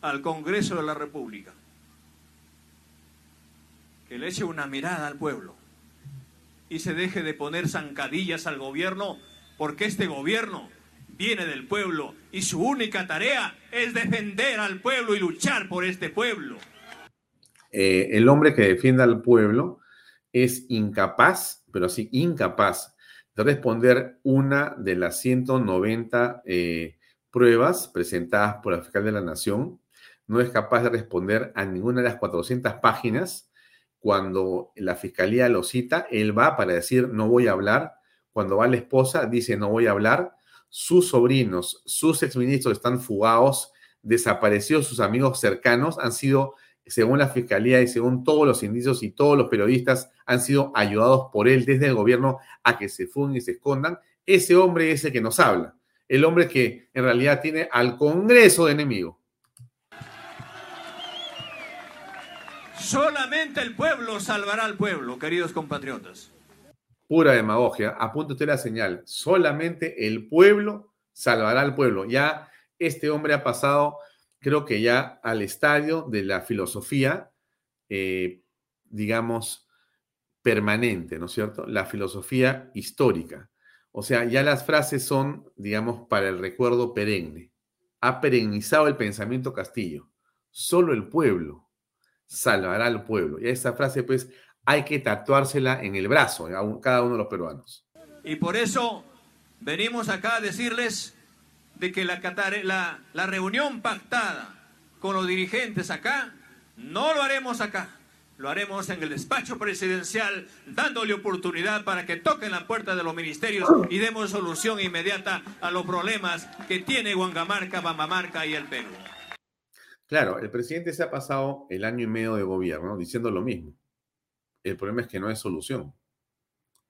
al Congreso de la República que le eche una mirada al pueblo y se deje de poner zancadillas al gobierno, porque este gobierno viene del pueblo y su única tarea es defender al pueblo y luchar por este pueblo. Eh, el hombre que defiende al pueblo es incapaz, pero así incapaz, de responder una de las 190 eh, pruebas presentadas por la fiscal de la Nación. No es capaz de responder a ninguna de las 400 páginas. Cuando la fiscalía lo cita, él va para decir no voy a hablar. Cuando va la esposa, dice no voy a hablar. Sus sobrinos, sus exministros están fugados, desaparecidos, sus amigos cercanos han sido según la fiscalía y según todos los indicios y todos los periodistas, han sido ayudados por él desde el gobierno a que se fuguen y se escondan. Ese hombre es el que nos habla, el hombre que en realidad tiene al Congreso de enemigo. Solamente el pueblo salvará al pueblo, queridos compatriotas. Pura demagogia. Apunte usted la señal. Solamente el pueblo salvará al pueblo. Ya este hombre ha pasado, creo que ya al estadio de la filosofía, eh, digamos, permanente, ¿no es cierto? La filosofía histórica. O sea, ya las frases son, digamos, para el recuerdo perenne. Ha perennizado el pensamiento Castillo. Solo el pueblo salvará al pueblo. Y esa frase, pues, hay que tatuársela en el brazo, a cada uno de los peruanos. Y por eso venimos acá a decirles de que la, la, la reunión pactada con los dirigentes acá, no lo haremos acá. Lo haremos en el despacho presidencial, dándole oportunidad para que toquen la puerta de los ministerios y demos solución inmediata a los problemas que tiene Huangamarca, Bambamarca y el Perú. Claro, el presidente se ha pasado el año y medio de gobierno diciendo lo mismo. El problema es que no hay solución.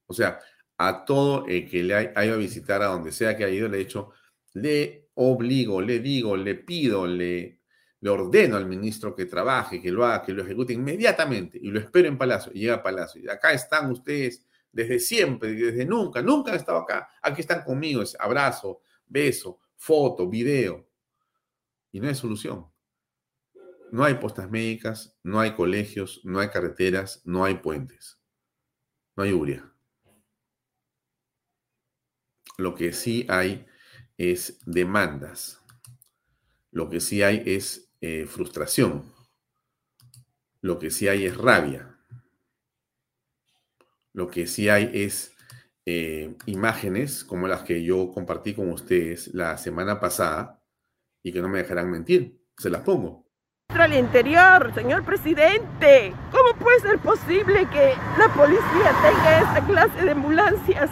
O sea, a todo el que le hay- ha ido a visitar, a donde sea que haya ido, le dicho, le obligo, le digo, le pido, le, le ordeno al ministro que trabaje, que lo haga, que lo ejecute inmediatamente y lo espero en Palacio. Y llega a Palacio. Y acá están ustedes desde siempre, desde nunca, nunca han estado acá. Aquí están conmigo, es abrazo, beso, foto, video. Y no hay solución. No hay postas médicas, no hay colegios, no hay carreteras, no hay puentes. No hay URIA. Lo que sí hay es demandas. Lo que sí hay es eh, frustración. Lo que sí hay es rabia. Lo que sí hay es eh, imágenes como las que yo compartí con ustedes la semana pasada y que no me dejarán mentir. Se las pongo. Al interior, señor presidente, ¿cómo puede ser posible que la policía tenga esta clase de ambulancias?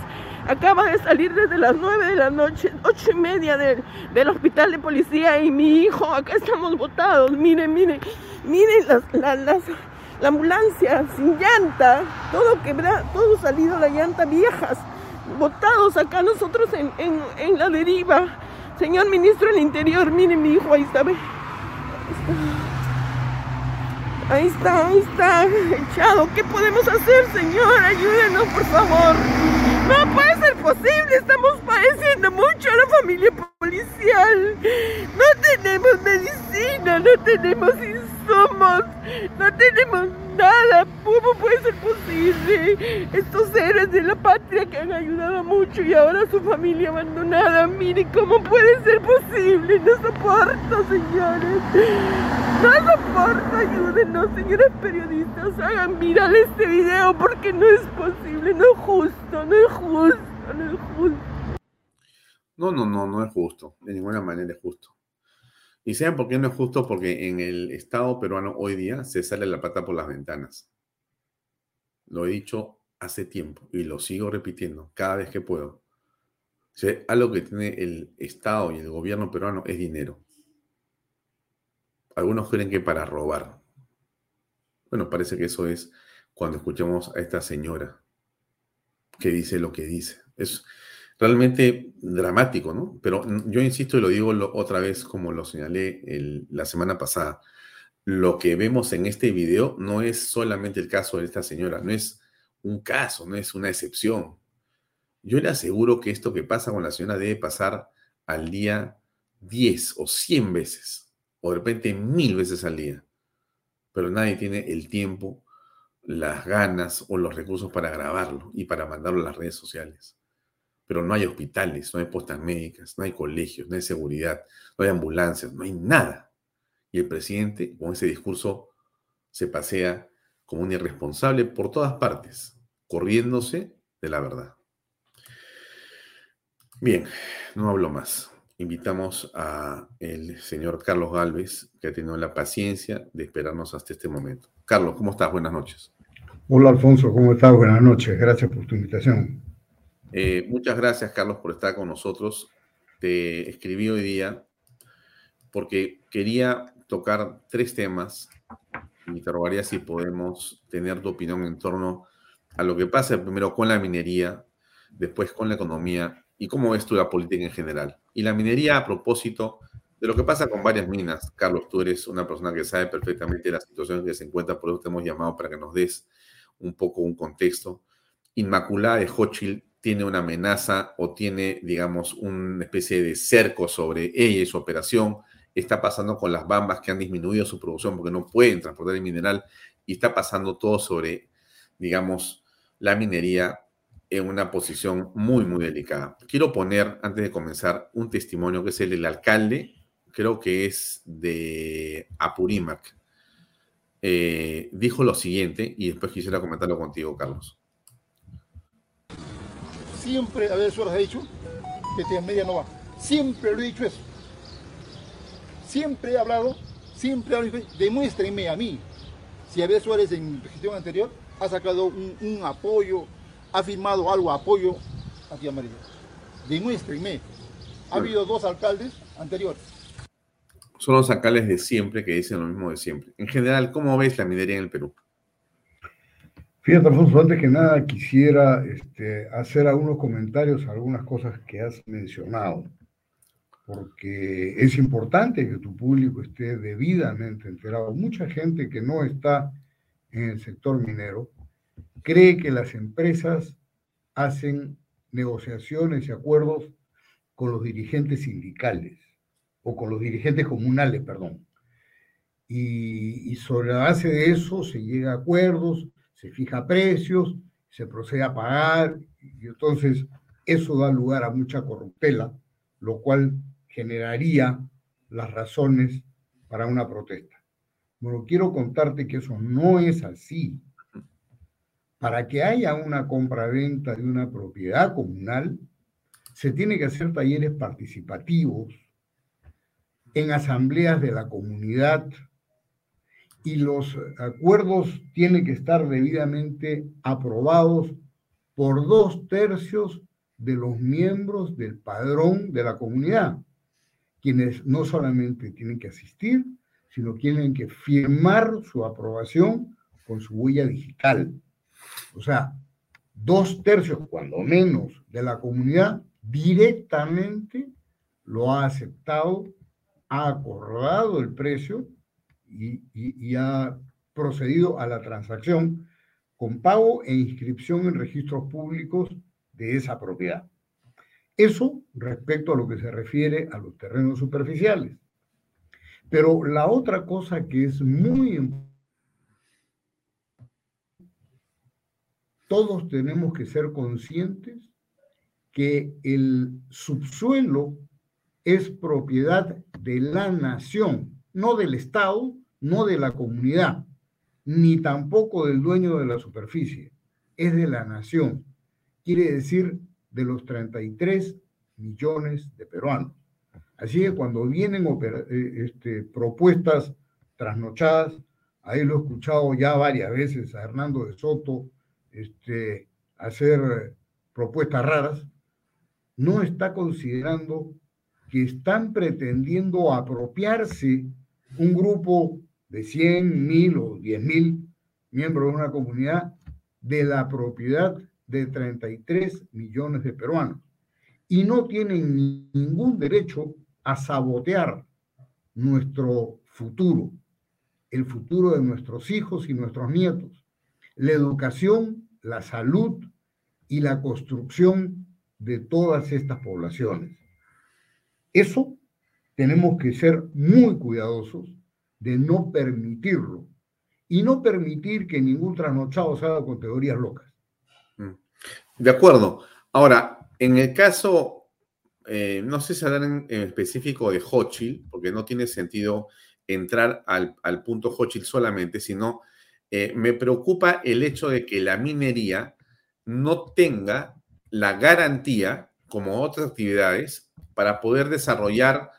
Acaba de salir desde las 9 de la noche, ocho y media del, del hospital de policía y mi hijo, acá estamos botados. Miren, miren, miren las, las, la ambulancia sin llanta, todo quebrado, todo salido la llanta viejas, botados acá nosotros en, en, en la deriva. Señor ministro del Interior, miren mi hijo, ahí está. Ahí está, ahí está, echado. ¿Qué podemos hacer, señor? Ayúdenos, por favor. No puede ser posible, estamos padeciendo mucho a la familia policial. No tenemos medicina, no tenemos insumos, no tenemos nada. ¿Cómo puede ser posible? Estos héroes de la patria que han ayudado mucho y ahora su familia abandonada. Mire, ¿cómo puede ser posible? No soporto, señores. No soporto, ayúdenos, señores periodistas. Hagan viral este video porque no es posible, no es justo, no es justo, no es justo. No, no, no, no es justo. De ninguna manera es justo. ¿Y saben por qué no es justo? Porque en el Estado peruano hoy día se sale la pata por las ventanas. Lo he dicho hace tiempo y lo sigo repitiendo cada vez que puedo. Si algo que tiene el Estado y el gobierno peruano es dinero. Algunos creen que para robar. Bueno, parece que eso es cuando escuchamos a esta señora que dice lo que dice. Es, realmente dramático, ¿no? Pero yo insisto y lo digo otra vez como lo señalé la semana pasada. Lo que vemos en este video no es solamente el caso de esta señora, no es un caso, no es una excepción. Yo le aseguro que esto que pasa con la señora debe pasar al día 10 o 100 veces, o de repente mil veces al día. Pero nadie tiene el tiempo, las ganas o los recursos para grabarlo y para mandarlo a las redes sociales pero no hay hospitales, no hay postas médicas, no hay colegios, no hay seguridad, no hay ambulancias, no hay nada. Y el presidente, con ese discurso, se pasea como un irresponsable por todas partes, corriéndose de la verdad. Bien, no hablo más. Invitamos a el señor Carlos Galvez, que ha tenido la paciencia de esperarnos hasta este momento. Carlos, ¿cómo estás? Buenas noches. Hola Alfonso, ¿cómo estás? Buenas noches. Gracias por tu invitación. Eh, muchas gracias, Carlos, por estar con nosotros. Te escribí hoy día porque quería tocar tres temas. Me interrogaría si podemos tener tu opinión en torno a lo que pasa primero con la minería, después con la economía y cómo ves tú la política en general. Y la minería a propósito de lo que pasa con varias minas. Carlos, tú eres una persona que sabe perfectamente la situación que se encuentra, por eso te hemos llamado para que nos des un poco un contexto. Inmaculada de Hochil tiene una amenaza o tiene, digamos, una especie de cerco sobre ella y su operación. Está pasando con las bambas que han disminuido su producción porque no pueden transportar el mineral y está pasando todo sobre, digamos, la minería en una posición muy, muy delicada. Quiero poner, antes de comenzar, un testimonio que es el del alcalde, creo que es de Apurímac. Eh, dijo lo siguiente y después quisiera comentarlo contigo, Carlos siempre a ver Suárez ha dicho que este media no va. Siempre lo he dicho eso. Siempre he hablado, siempre he hablado, demuéstrenme a mí si Abel Suárez en gestión anterior ha sacado un, apoyo, ha firmado algo, apoyo a Tía María. Demuéstrenme. Ha habido dos alcaldes anteriores. Son los alcaldes de siempre que dicen lo mismo de siempre. En general, ¿cómo ves la minería en el Perú? Fíjate, Alfonso, antes que nada quisiera este, hacer algunos comentarios a algunas cosas que has mencionado, porque es importante que tu público esté debidamente enterado. Mucha gente que no está en el sector minero cree que las empresas hacen negociaciones y acuerdos con los dirigentes sindicales o con los dirigentes comunales, perdón. Y, y sobre la base de eso se llega a acuerdos se fija precios, se procede a pagar, y entonces eso da lugar a mucha corruptela, lo cual generaría las razones para una protesta. Bueno, quiero contarte que eso no es así. Para que haya una compra-venta de una propiedad comunal, se tiene que hacer talleres participativos en asambleas de la comunidad y los acuerdos tienen que estar debidamente aprobados por dos tercios de los miembros del padrón de la comunidad, quienes no solamente tienen que asistir, sino tienen que firmar su aprobación con su huella digital. O sea, dos tercios, cuando menos, de la comunidad directamente lo ha aceptado, ha acordado el precio y, ha procedido a la transacción con pago e inscripción en registros públicos de esa propiedad. Eso respecto a lo que se refiere a los terrenos superficiales. Pero la otra cosa que es muy importante, todos tenemos que ser conscientes que el subsuelo es propiedad de la nación, no del Estado, no de la comunidad, ni tampoco del dueño de la superficie, es de la nación quiere decir de los 33 millones de peruanos. Así que cuando vienen eh, este, propuestas trasnochadas, ahí lo he escuchado ya varias veces a Hernando de Soto este, hacer propuestas raras, no está considerando que están pretendiendo apropiarse un grupo de 100, mil o 10 mil miembros de una comunidad de la propiedad de 33 millones de peruanos y no tienen ningún derecho a sabotear nuestro futuro, el futuro de nuestros hijos y nuestros nietos, la educación, la salud y la construcción de todas estas poblaciones. Eso tenemos que ser muy cuidadosos de no permitirlo y no permitir que ningún trasnochado salga con teorías locas. De acuerdo. Ahora, en el caso, eh, no sé si hablar en, específico de Hochil, porque no tiene sentido entrar al, punto Hochil solamente, sino eh, me preocupa el hecho de que la minería no tenga la garantía, como otras actividades, para poder desarrollar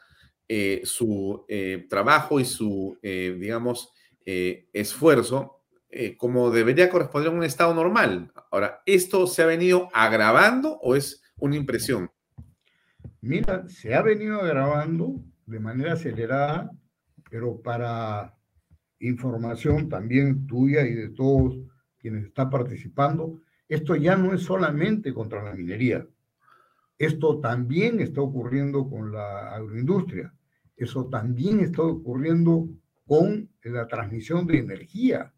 eh, su trabajo y su, digamos, esfuerzo eh, como debería corresponder a un estado normal. Ahora, ¿esto se ha venido agravando o es una impresión? Mira, se ha venido agravando de manera acelerada, pero para información también tuya y de todos quienes están participando, esto ya no es solamente contra la minería. Esto también está ocurriendo con la agroindustria. Eso también está ocurriendo con la transmisión de energía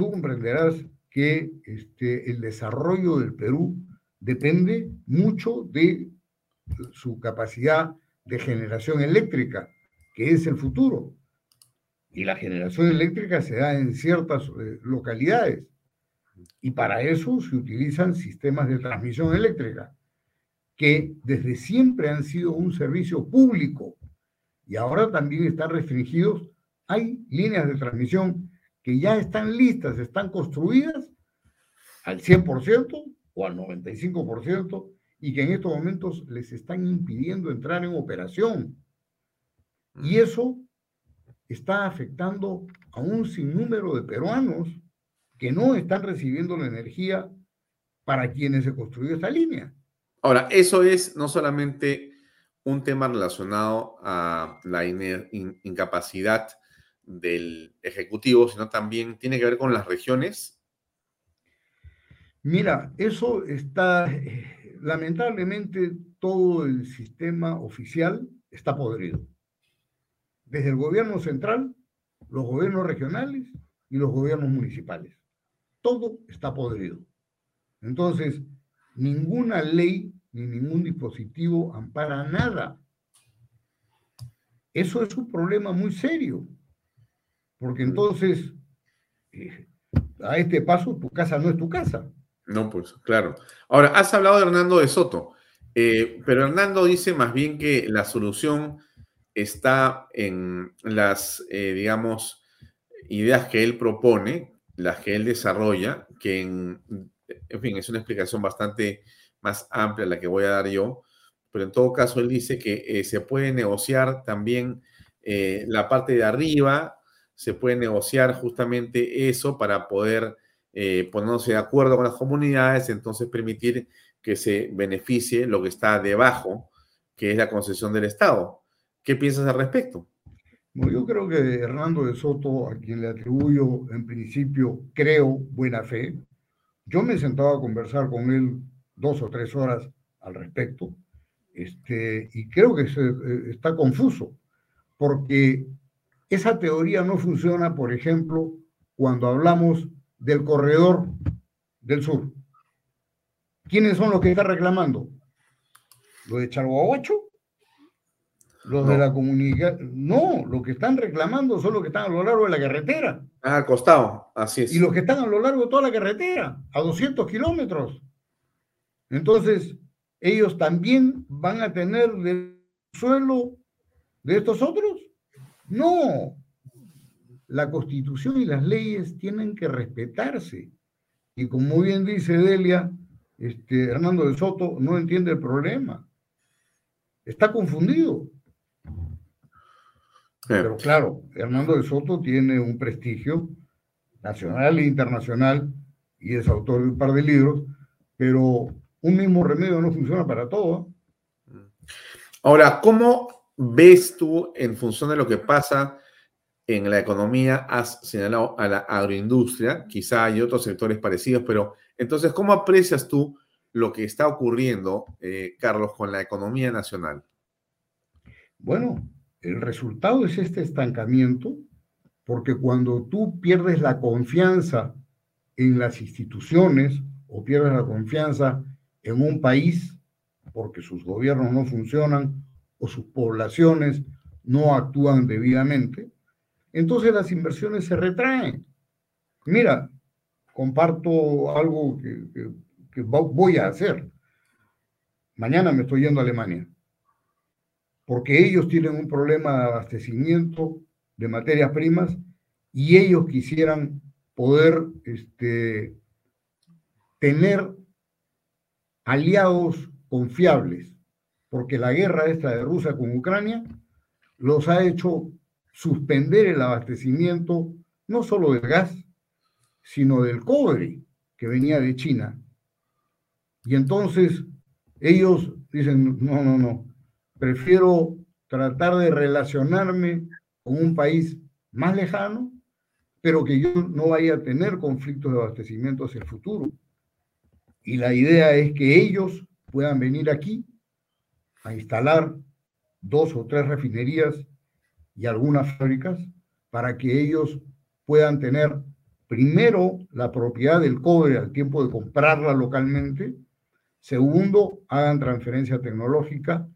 tú comprenderás que este, el desarrollo del Perú depende mucho de su capacidad de generación eléctrica, que es el futuro. Y la generación eléctrica se da en ciertas eh, localidades. Y para eso se utilizan sistemas de transmisión eléctrica, que desde siempre han sido un servicio público y ahora también están restringidos. Hay líneas de transmisión que ya están listas, están construidas al 100% o al 95% y que en estos momentos les están impidiendo entrar en operación. Y eso está afectando a un sinnúmero de peruanos que no están recibiendo la energía para quienes se construyó esta línea. Ahora, eso es no solamente un tema relacionado a la incapacidad del Ejecutivo, sino también tiene que ver con las regiones? Mira, eso está, eh, lamentablemente todo el sistema oficial está podrido. Desde el gobierno central, los gobiernos regionales y los gobiernos municipales. Todo está podrido. Entonces, ninguna ley ni ningún dispositivo ampara nada. Eso es un problema muy serio porque entonces eh, a este paso tu casa no es tu casa. No, pues claro. Ahora, has hablado de Hernando de Soto, eh, pero Hernando dice más bien que la solución está en las, eh, digamos, ideas que él propone, las que él desarrolla, que en, en fin, es una explicación bastante más amplia la que voy a dar yo, pero en todo caso él dice que eh, se puede negociar también eh, la parte de arriba, se puede negociar justamente eso para poder eh, ponerse de acuerdo con las comunidades, entonces permitir que se beneficie lo que está debajo, que es la concesión del Estado. ¿Qué piensas al respecto? Bueno, yo creo que Hernando de Soto, a quien le atribuyo en principio, creo, buena fe, yo me sentaba a conversar con él dos o tres horas al respecto, este, y creo que se, eh, está confuso, porque esa teoría no funciona, por ejemplo, cuando hablamos del corredor del sur. ¿Quiénes son los que están reclamando? ¿Los de Charhuahuacho? Los de la comunidad. No, los que están reclamando son los que están a lo largo de la carretera. Ah, al costado, así es. Y los que están a lo largo de toda la carretera, a 200 kilómetros. Entonces, ellos también van a tener el suelo de estos otros. No. La constitución y las leyes tienen que respetarse. Y como bien dice Delia, este, Hernando de Soto no entiende el problema. Está confundido. Pero claro, Hernando de Soto tiene un prestigio nacional e internacional y es autor de un par de libros, pero un mismo remedio no funciona para todo. Ahora, ¿cómo ves tú en función de lo que pasa en la economía? Has señalado a la agroindustria, quizá hay otros sectores parecidos, pero entonces, ¿cómo aprecias tú lo que está ocurriendo, eh, Carlos, con la economía nacional? Bueno, el resultado es este estancamiento, porque cuando tú pierdes la confianza en las instituciones o pierdes la confianza en un país porque sus gobiernos no funcionan o sus poblaciones no actúan debidamente, entonces las inversiones se retraen. Mira, comparto algo que, voy a hacer. Mañana me estoy yendo a Alemania, porque ellos tienen un problema de abastecimiento de materias primas y ellos quisieran poder este, tener aliados confiables, porque la guerra esta de Rusia con Ucrania los ha hecho suspender el abastecimiento no solo del gas, sino del cobre que venía de China. Y entonces ellos dicen, no, no, no, prefiero tratar de relacionarme con un país más lejano, pero que yo no vaya a tener conflictos de abastecimiento hacia el futuro. Y la idea es que ellos puedan venir aquí a instalar dos o tres refinerías y algunas fábricas para que ellos puedan tener primero la propiedad del cobre al tiempo de comprarla localmente, segundo, hagan transferencia tecnológica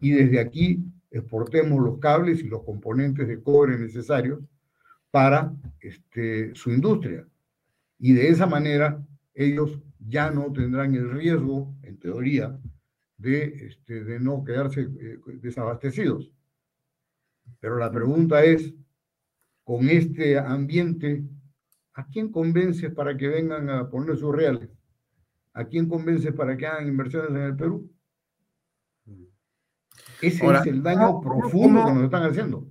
y desde aquí exportemos los cables y los componentes de cobre necesarios para este, su industria. Y de esa manera ellos ya no tendrán el riesgo, en teoría, de, este, de no quedarse eh, desabastecidos. Pero la pregunta es, con este ambiente, ¿a quién convences para que vengan a poner sus reales? ¿A quién convences para que hagan inversiones en el Perú? Ese es el daño profundo que nos están haciendo.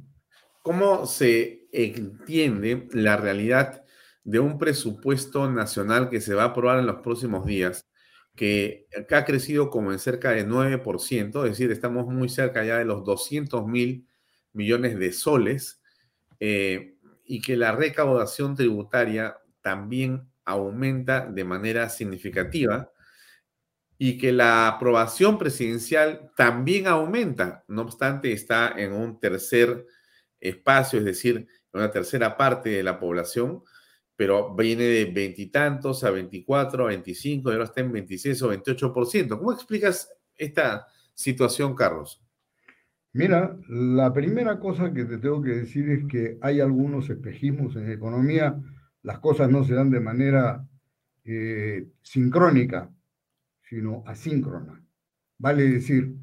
¿Cómo se entiende la realidad de un presupuesto nacional que se va a aprobar en los próximos días, que ha crecido como en cerca de 9%, es decir, estamos muy cerca ya de los 200 mil millones de soles, eh, y que la recaudación tributaria también aumenta de manera significativa y que la aprobación presidencial también aumenta, no obstante está en un tercer espacio, es decir, en una tercera parte de la población, pero viene de veintitantos a 24, a 25, y ahora está en 26 o 28%. ¿Cómo explicas esta situación, Carlos? Mira, la primera cosa que te tengo que decir es que hay algunos espejismos en economía, las cosas no se dan de manera eh, sincrónica, sino asíncrona. Vale decir,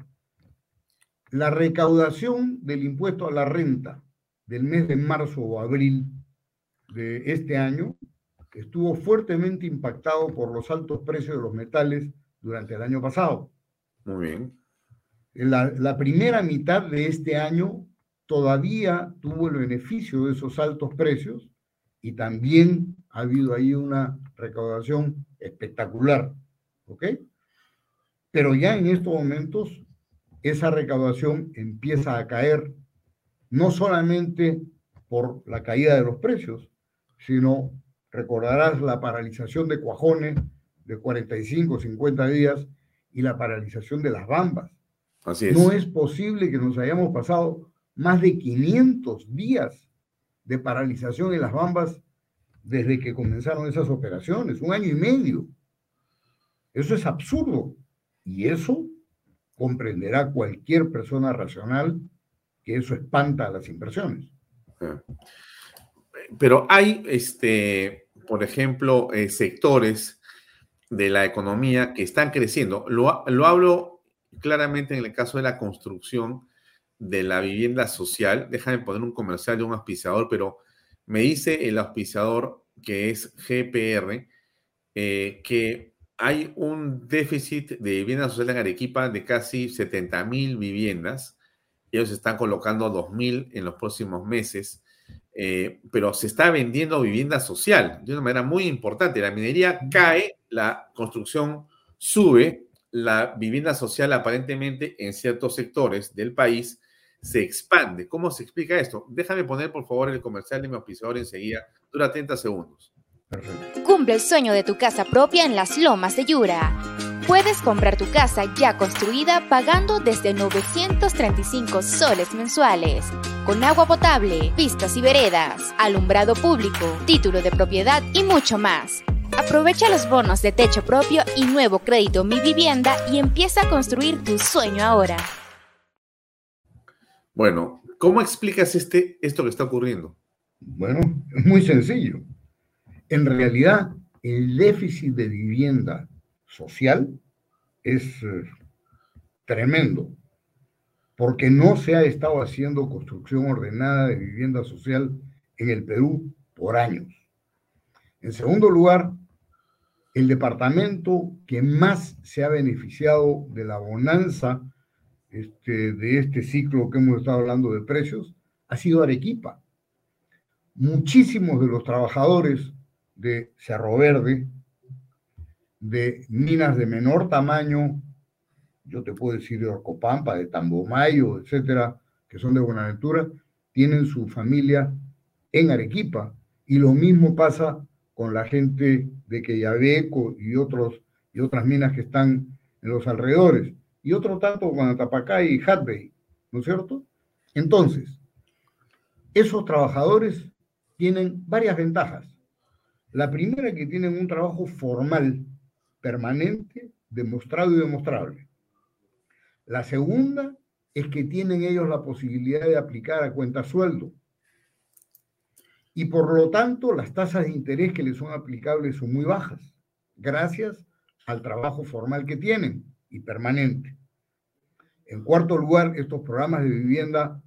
la recaudación del impuesto a la renta del mes de marzo o abril de este año estuvo fuertemente impactado por los altos precios de los metales durante el año pasado. Muy bien. La, la primera mitad de este año todavía tuvo el beneficio de esos altos precios y también ha habido ahí una recaudación espectacular. ¿Ok? Pero ya en estos momentos esa recaudación empieza a caer, no solamente por la caída de los precios, sino, recordarás la paralización de Cuajones de 45, 50 días y la paralización de las bambas. Así es. No es posible que nos hayamos pasado más de 500 días de paralización en las bambas desde que comenzaron esas operaciones, un año y medio. Eso es absurdo. Y eso comprenderá cualquier persona racional que eso espanta a las inversiones. Pero hay, este, por ejemplo, eh, sectores de la economía que están creciendo. Lo, lo hablo claramente en el caso de la construcción de la vivienda social. Déjame poner un comercial de un auspiciador, pero me dice el auspiciador que es GPR eh, que hay un déficit de vivienda social en Arequipa de casi 70 mil viviendas. Ellos están colocando 2 mil en los próximos meses, eh, pero se está vendiendo vivienda social de una manera muy importante. La minería cae, la construcción sube, la vivienda social aparentemente en ciertos sectores del país se expande. ¿Cómo se explica esto? Déjame poner por favor el comercial de mi auspiciador enseguida. Dura 30 segundos. Cumple el sueño de tu casa propia en las lomas de Yura. Puedes comprar tu casa ya construida pagando desde 935 soles mensuales, con agua potable, vistas y veredas, alumbrado público, título de propiedad y mucho más. Aprovecha los bonos de techo propio y nuevo crédito Mi Vivienda y empieza a construir tu sueño ahora. Bueno, ¿cómo explicas este, esto que está ocurriendo? Bueno, es muy sencillo. En realidad, el déficit de vivienda social es eh, tremendo, porque no se ha estado haciendo construcción ordenada de vivienda social en el Perú por años. En segundo lugar, el departamento que más se ha beneficiado de la bonanza este, de este ciclo que hemos estado hablando de precios ha sido Arequipa. Muchísimos de los trabajadores de Cerro Verde, de minas de menor tamaño, yo te puedo decir de Orcopampa, de Tambomayo, etcétera, que son de Buenaventura, tienen su familia en Arequipa. Y lo mismo pasa con la gente de Queyabeco y, otros, y otras minas que están en los alrededores. Y otro tanto con Atapacay y Hatbay, ¿no es cierto? Entonces, esos trabajadores tienen varias ventajas. La primera que tienen un trabajo formal, permanente, demostrado y demostrable. La segunda es que tienen ellos la posibilidad de aplicar a cuenta sueldo. Y por lo tanto, las tasas de interés que les son aplicables son muy bajas, gracias al trabajo formal que tienen y permanente. En cuarto lugar, estos programas de vivienda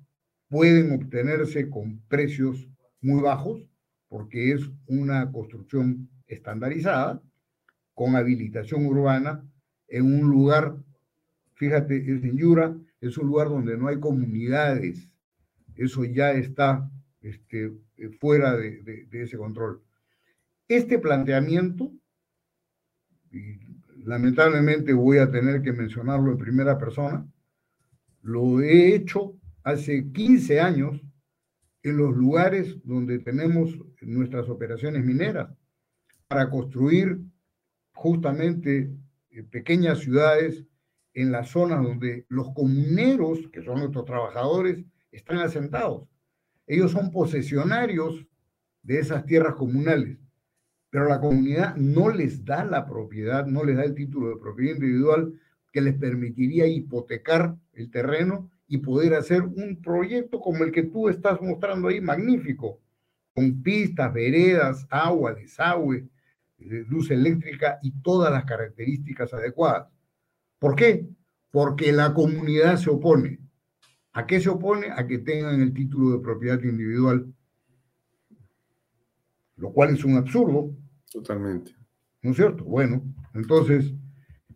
pueden obtenerse con precios muy bajos porque es una construcción estandarizada con habilitación urbana en un lugar, fíjate, es en Yura, es un lugar donde no hay comunidades, eso ya está este, fuera de, ese control. Este planteamiento, lamentablemente voy a tener que mencionarlo en primera persona, lo he hecho hace 15 años en los lugares donde tenemos nuestras operaciones mineras para construir justamente eh, pequeñas ciudades en las zonas donde los comuneros, que son nuestros trabajadores, están asentados. Ellos son posesionarios de esas tierras comunales, pero la comunidad no les da la propiedad, no les da el título de propiedad individual que les permitiría hipotecar el terreno y poder hacer un proyecto como el que tú estás mostrando ahí, magnífico, con pistas, veredas, agua, desagüe, luz eléctrica y todas las características adecuadas. ¿Por qué? Porque la comunidad se opone. ¿A qué se opone? A que tengan el título de propiedad individual, lo cual es un absurdo. Totalmente. ¿No es cierto? Bueno, entonces,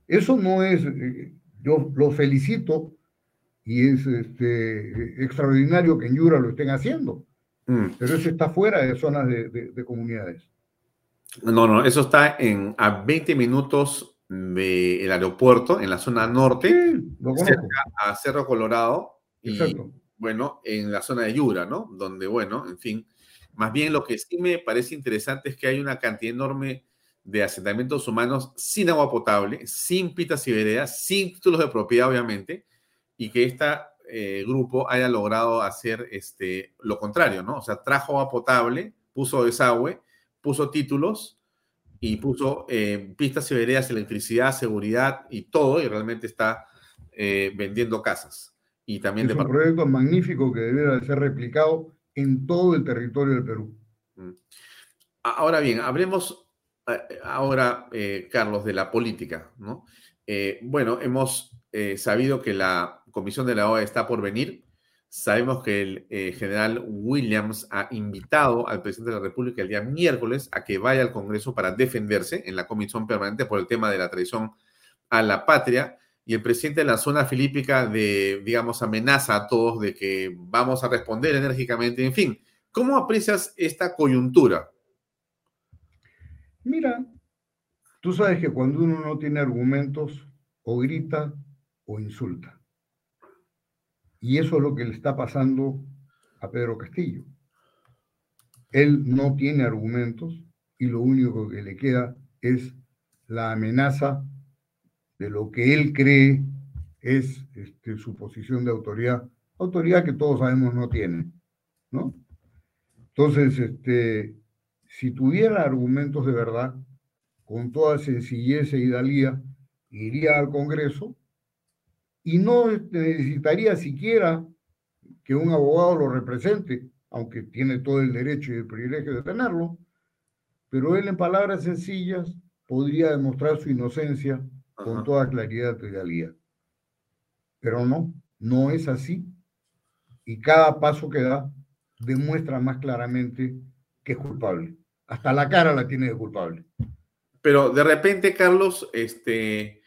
eso no es, eh, yo los felicito y es este, extraordinario que en Yura lo estén haciendo, mm. pero eso está fuera de zonas de, comunidades. No, no, eso está en, a 20 minutos del aeropuerto, en la zona norte, cerca a Cerro Colorado, y bueno, en la zona de Yura, ¿no? Donde, bueno, en fin, más bien lo que sí me parece interesante es que hay una cantidad enorme de asentamientos humanos sin agua potable, sin pitas y veredas, sin títulos de propiedad, obviamente, y que este grupo haya logrado hacer este, lo contrario, ¿no? O sea, trajo agua potable, puso desagüe, puso títulos y puso eh, pistas y veredas, electricidad, seguridad y todo, y realmente está eh, vendiendo casas. Y también es un proyecto magnífico que debería ser replicado en todo el territorio del Perú. Mm. Ahora bien, hablemos ahora, Carlos, de la política, ¿no? bueno, hemos sabido que la comisión de la OEA está por venir. Sabemos que el eh, general Williams ha invitado al presidente de la República el día miércoles a que vaya al Congreso para defenderse en la comisión permanente por el tema de la traición a la patria. Y el presidente de la zona filípica de, digamos, amenaza a todos de que vamos a responder enérgicamente. En fin, ¿cómo aprecias esta coyuntura? Mira, tú sabes que cuando uno no tiene argumentos, o grita o insulta. Y eso es lo que le está pasando a Pedro Castillo. Él no tiene argumentos y lo único que le queda es la amenaza de lo que él cree es este, su posición de autoridad, autoridad que todos sabemos no tiene, ¿no? Entonces, este, si tuviera argumentos de verdad, con toda sencillez e idalía, iría al Congreso y no necesitaría siquiera que un abogado lo represente, aunque tiene todo el derecho y el privilegio de tenerlo, pero él en palabras sencillas podría demostrar su inocencia con toda claridad y realidad. Pero no, no es así. Y cada paso que da demuestra más claramente que es culpable. Hasta la cara la tiene de culpable. Pero de repente, Carlos, este,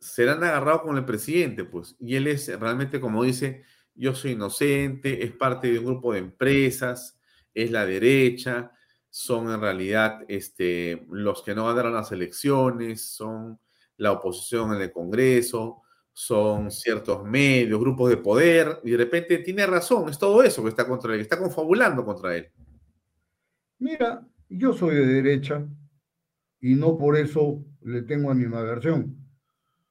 serán agarrados con el presidente, pues, y él es realmente, como dice, yo soy inocente, es parte de un grupo de empresas, es la derecha, son en realidad este, los que no ganaron las elecciones, son la oposición en el Congreso, son ciertos medios, grupos de poder, y de repente tiene razón, es todo eso que está contra él, está confabulando contra él. Mira, yo soy de derecha y no por eso le tengo animadversión.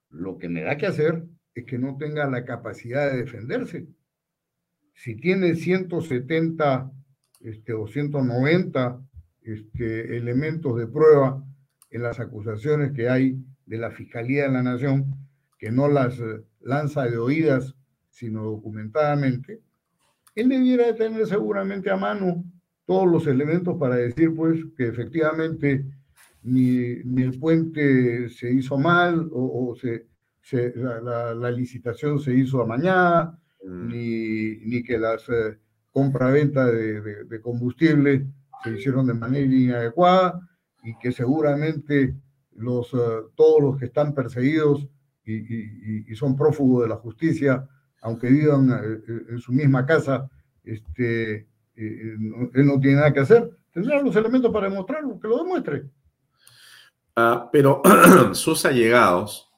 Lo que me da que hacer es que no tenga la capacidad de defenderse. Si tiene 170 este, o 190 este, elementos de prueba en las acusaciones que hay de la Fiscalía de la Nación, que no las eh, lanza de oídas, sino documentadamente, él debiera de tener seguramente a mano todos los elementos para decir, pues, que efectivamente ni, ni el puente se hizo mal o, se, la, licitación se hizo amañada, mm. ni, ni que las eh, compra-venta de, de, combustible se hicieron de manera inadecuada y que seguramente los, eh, todos los que están perseguidos y, y, son prófugos de la justicia, aunque vivan eh, en su misma casa, este, él no tiene nada que hacer, tendrá los elementos para demostrarlo, que lo demuestre. Ah, pero sus allegados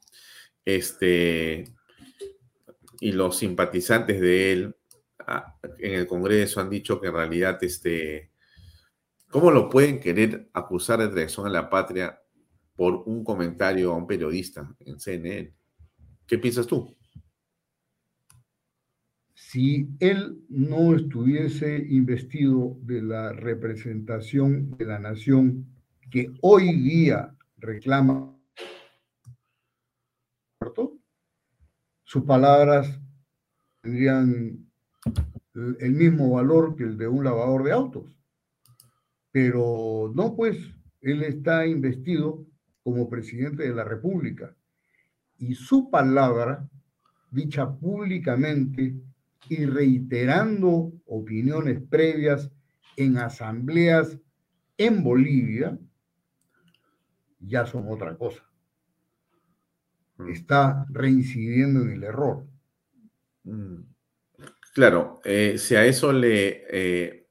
este, y los simpatizantes de él ah, en el Congreso han dicho que en realidad, este, ¿cómo lo pueden querer acusar de traición a la patria por un comentario a un periodista en CNN? ¿Qué piensas tú? Si él no estuviese investido de la representación de la nación que hoy día reclama, sus palabras tendrían el mismo valor que el de un lavador de autos. Pero no, pues, él está investido como presidente de la República. Y su palabra, dicha públicamente, y reiterando opiniones previas en asambleas en Bolivia, ya son otra cosa. Mm. Está reincidiendo en el error. Mm. Claro, eh, si a eso le eh,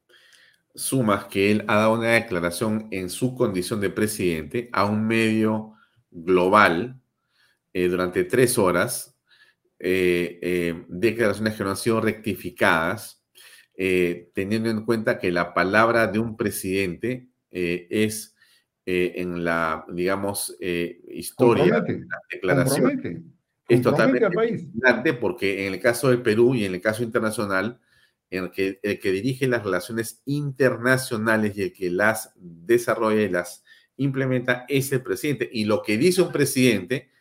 sumas que él ha dado una declaración en su condición de presidente a un medio global eh, durante tres horas, declaraciones que no han sido rectificadas, teniendo en cuenta que la palabra de un presidente es en la, digamos, historia, de la declaración es totalmente importante porque en el caso del Perú y en el caso internacional, en el que, el que dirige las relaciones internacionales y el que las desarrolla y las implementa es el presidente. Y lo que dice un presidente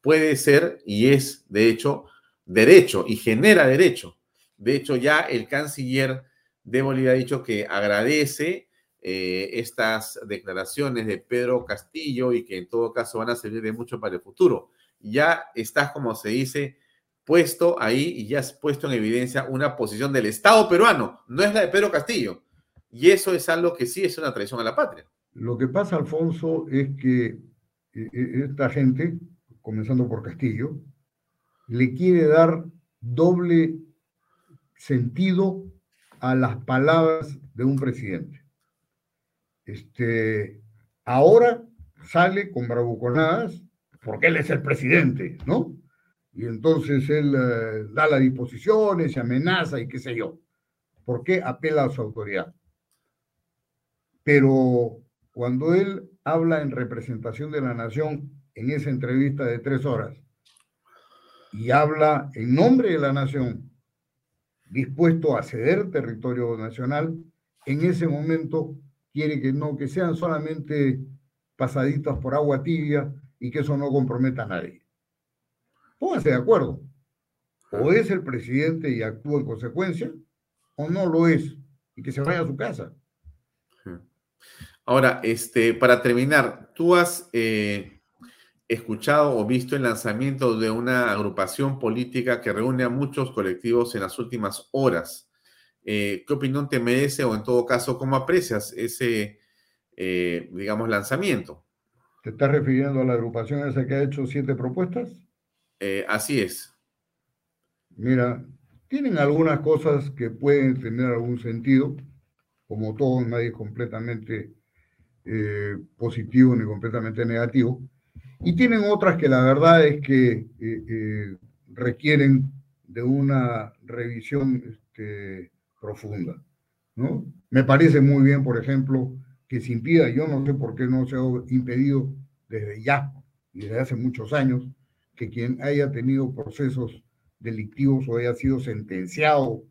puede ser y es, de hecho, derecho y genera derecho. De hecho, ya el canciller de Bolivia ha dicho que agradece eh, estas declaraciones de Pedro Castillo y que en todo caso van a servir de mucho para el futuro ya estás, como se dice, puesto ahí y ya has puesto en evidencia una posición del Estado peruano, no es la de Pedro Castillo. Y eso es algo que sí es una traición a la patria. Lo que pasa, Alfonso, es que eh, eh, esta gente, comenzando por Castillo, le quiere dar doble sentido a las palabras de un presidente. Este, ahora sale con bravuconadas porque él es el presidente, ¿no? Y entonces él eh, da las disposiciones, se amenaza y qué sé yo. ¿Por qué apela a su autoridad? Pero cuando él habla en representación de la nación en esa entrevista de tres horas y habla en nombre de la nación, dispuesto a ceder territorio nacional, en ese momento quiere que no, que sean solamente pasaditas por agua tibia, y que eso no comprometa a nadie. Pónganse de acuerdo. O es el presidente y actúa en consecuencia, o no lo es, y que se vaya a su casa. Ahora, este, para terminar, tú has eh, escuchado o visto el lanzamiento de una agrupación política que reúne a muchos colectivos en las últimas horas. Eh, ¿Qué opinión te merece o en todo caso cómo aprecias ese, eh, digamos, lanzamiento? ¿Te estás refiriendo a la agrupación esa que ha hecho siete propuestas? Eh, así es. Mira, tienen algunas cosas que pueden tener algún sentido, como todo, nadie es completamente eh, positivo ni completamente negativo, y tienen otras que la verdad es que eh, requieren de una revisión este, profunda. ¿no? Me parece muy bien, por ejemplo, que se impida, yo no sé por qué no se ha impedido desde ya y desde hace muchos años, que quien haya tenido procesos delictivos o haya sido sentenciado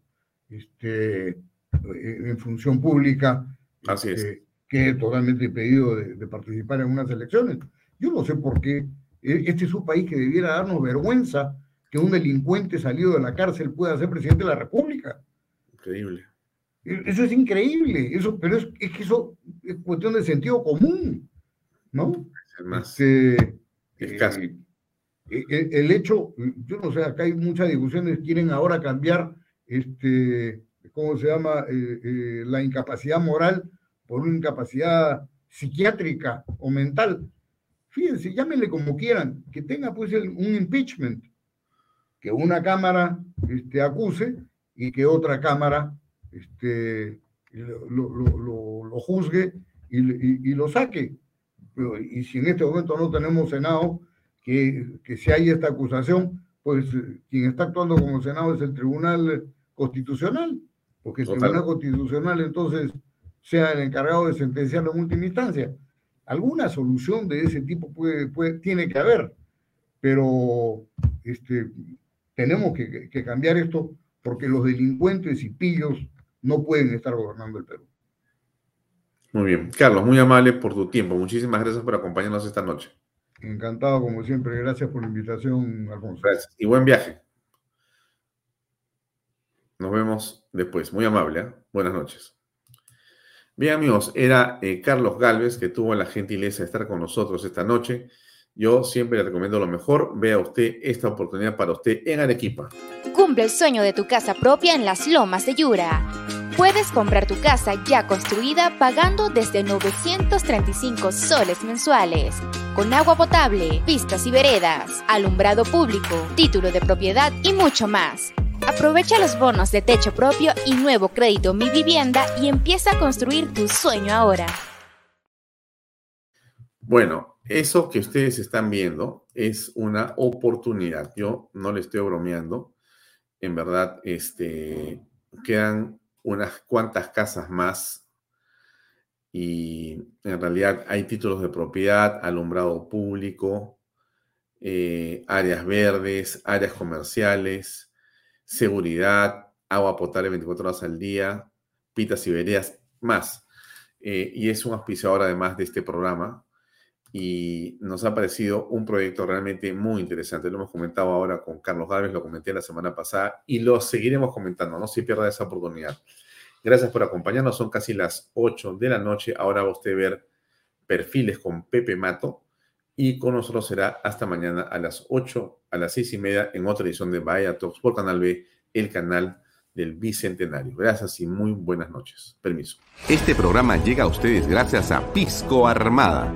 este, en función pública, Así es. Este, que es totalmente impedido de, participar en unas elecciones. Yo no sé por qué. E, este es un país que debiera darnos vergüenza que un delincuente salido de la cárcel pueda ser presidente de la República. Increíble. Eso es increíble, eso, pero es, que eso es cuestión de sentido común, ¿no? Este, eh, eh, el, hecho, yo no sé, acá hay muchas discusiones, quieren ahora cambiar, este, ¿cómo se llama? Eh, la incapacidad moral por una incapacidad psiquiátrica o mental. Fíjense, llámenle como quieran, que tenga pues un impeachment, que una cámara este, acuse y que otra cámara este, lo, lo, lo, juzgue y, y, lo saque. Y si en este momento no tenemos Senado, que, que si hay esta acusación, pues quien está actuando como Senado es el Tribunal Constitucional, porque el Tribunal Constitucional entonces sea el encargado de sentenciarlo en última instancia. Alguna solución de ese tipo puede, puede, tiene que haber, pero este, tenemos que, que cambiar esto porque los delincuentes y pillos no pueden estar gobernando el Perú. Muy bien. Carlos, muy amable por tu tiempo. Muchísimas gracias por acompañarnos esta noche. Encantado, como siempre. Gracias por la invitación, Alfonso. Gracias. Y buen viaje. Nos vemos después. Muy amable. ¿eh? Buenas noches. Bien, amigos, era eh, Carlos Galvez que tuvo la gentileza de estar con nosotros esta noche. Yo siempre le recomiendo lo mejor. Vea usted esta oportunidad para usted en Arequipa Cumple el sueño de tu casa propia en las lomas de Yura. Puedes comprar tu casa ya construida pagando desde 935 soles mensuales, con agua potable, pistas y veredas, alumbrado público, título de propiedad y mucho más. Aprovecha los bonos de techo propio y nuevo crédito Mi Vivienda y empieza a construir tu sueño ahora. Bueno, eso que ustedes están viendo es una oportunidad. Yo no le estoy bromeando. En verdad, este, quedan unas cuantas casas más y en realidad hay títulos de propiedad, alumbrado público, eh, áreas verdes, áreas comerciales, seguridad, agua potable 24 horas al día, pitas y veredas, más. Eh, y es un auspiciador además de este programa y nos ha parecido un proyecto realmente muy interesante. Lo hemos comentado ahora con Carlos Gálvez, lo comenté la semana pasada y lo seguiremos comentando, no se pierda esa oportunidad. Gracias por acompañarnos, son casi las 8 de la noche. Ahora va usted a ver perfiles con Pepe Mato y con nosotros será hasta mañana a las 8, a las 6 y media en otra edición de Bahía Talks por Canal B, el canal del Bicentenario. Gracias y muy buenas noches. Permiso. Este programa llega a ustedes gracias a Pisco Armada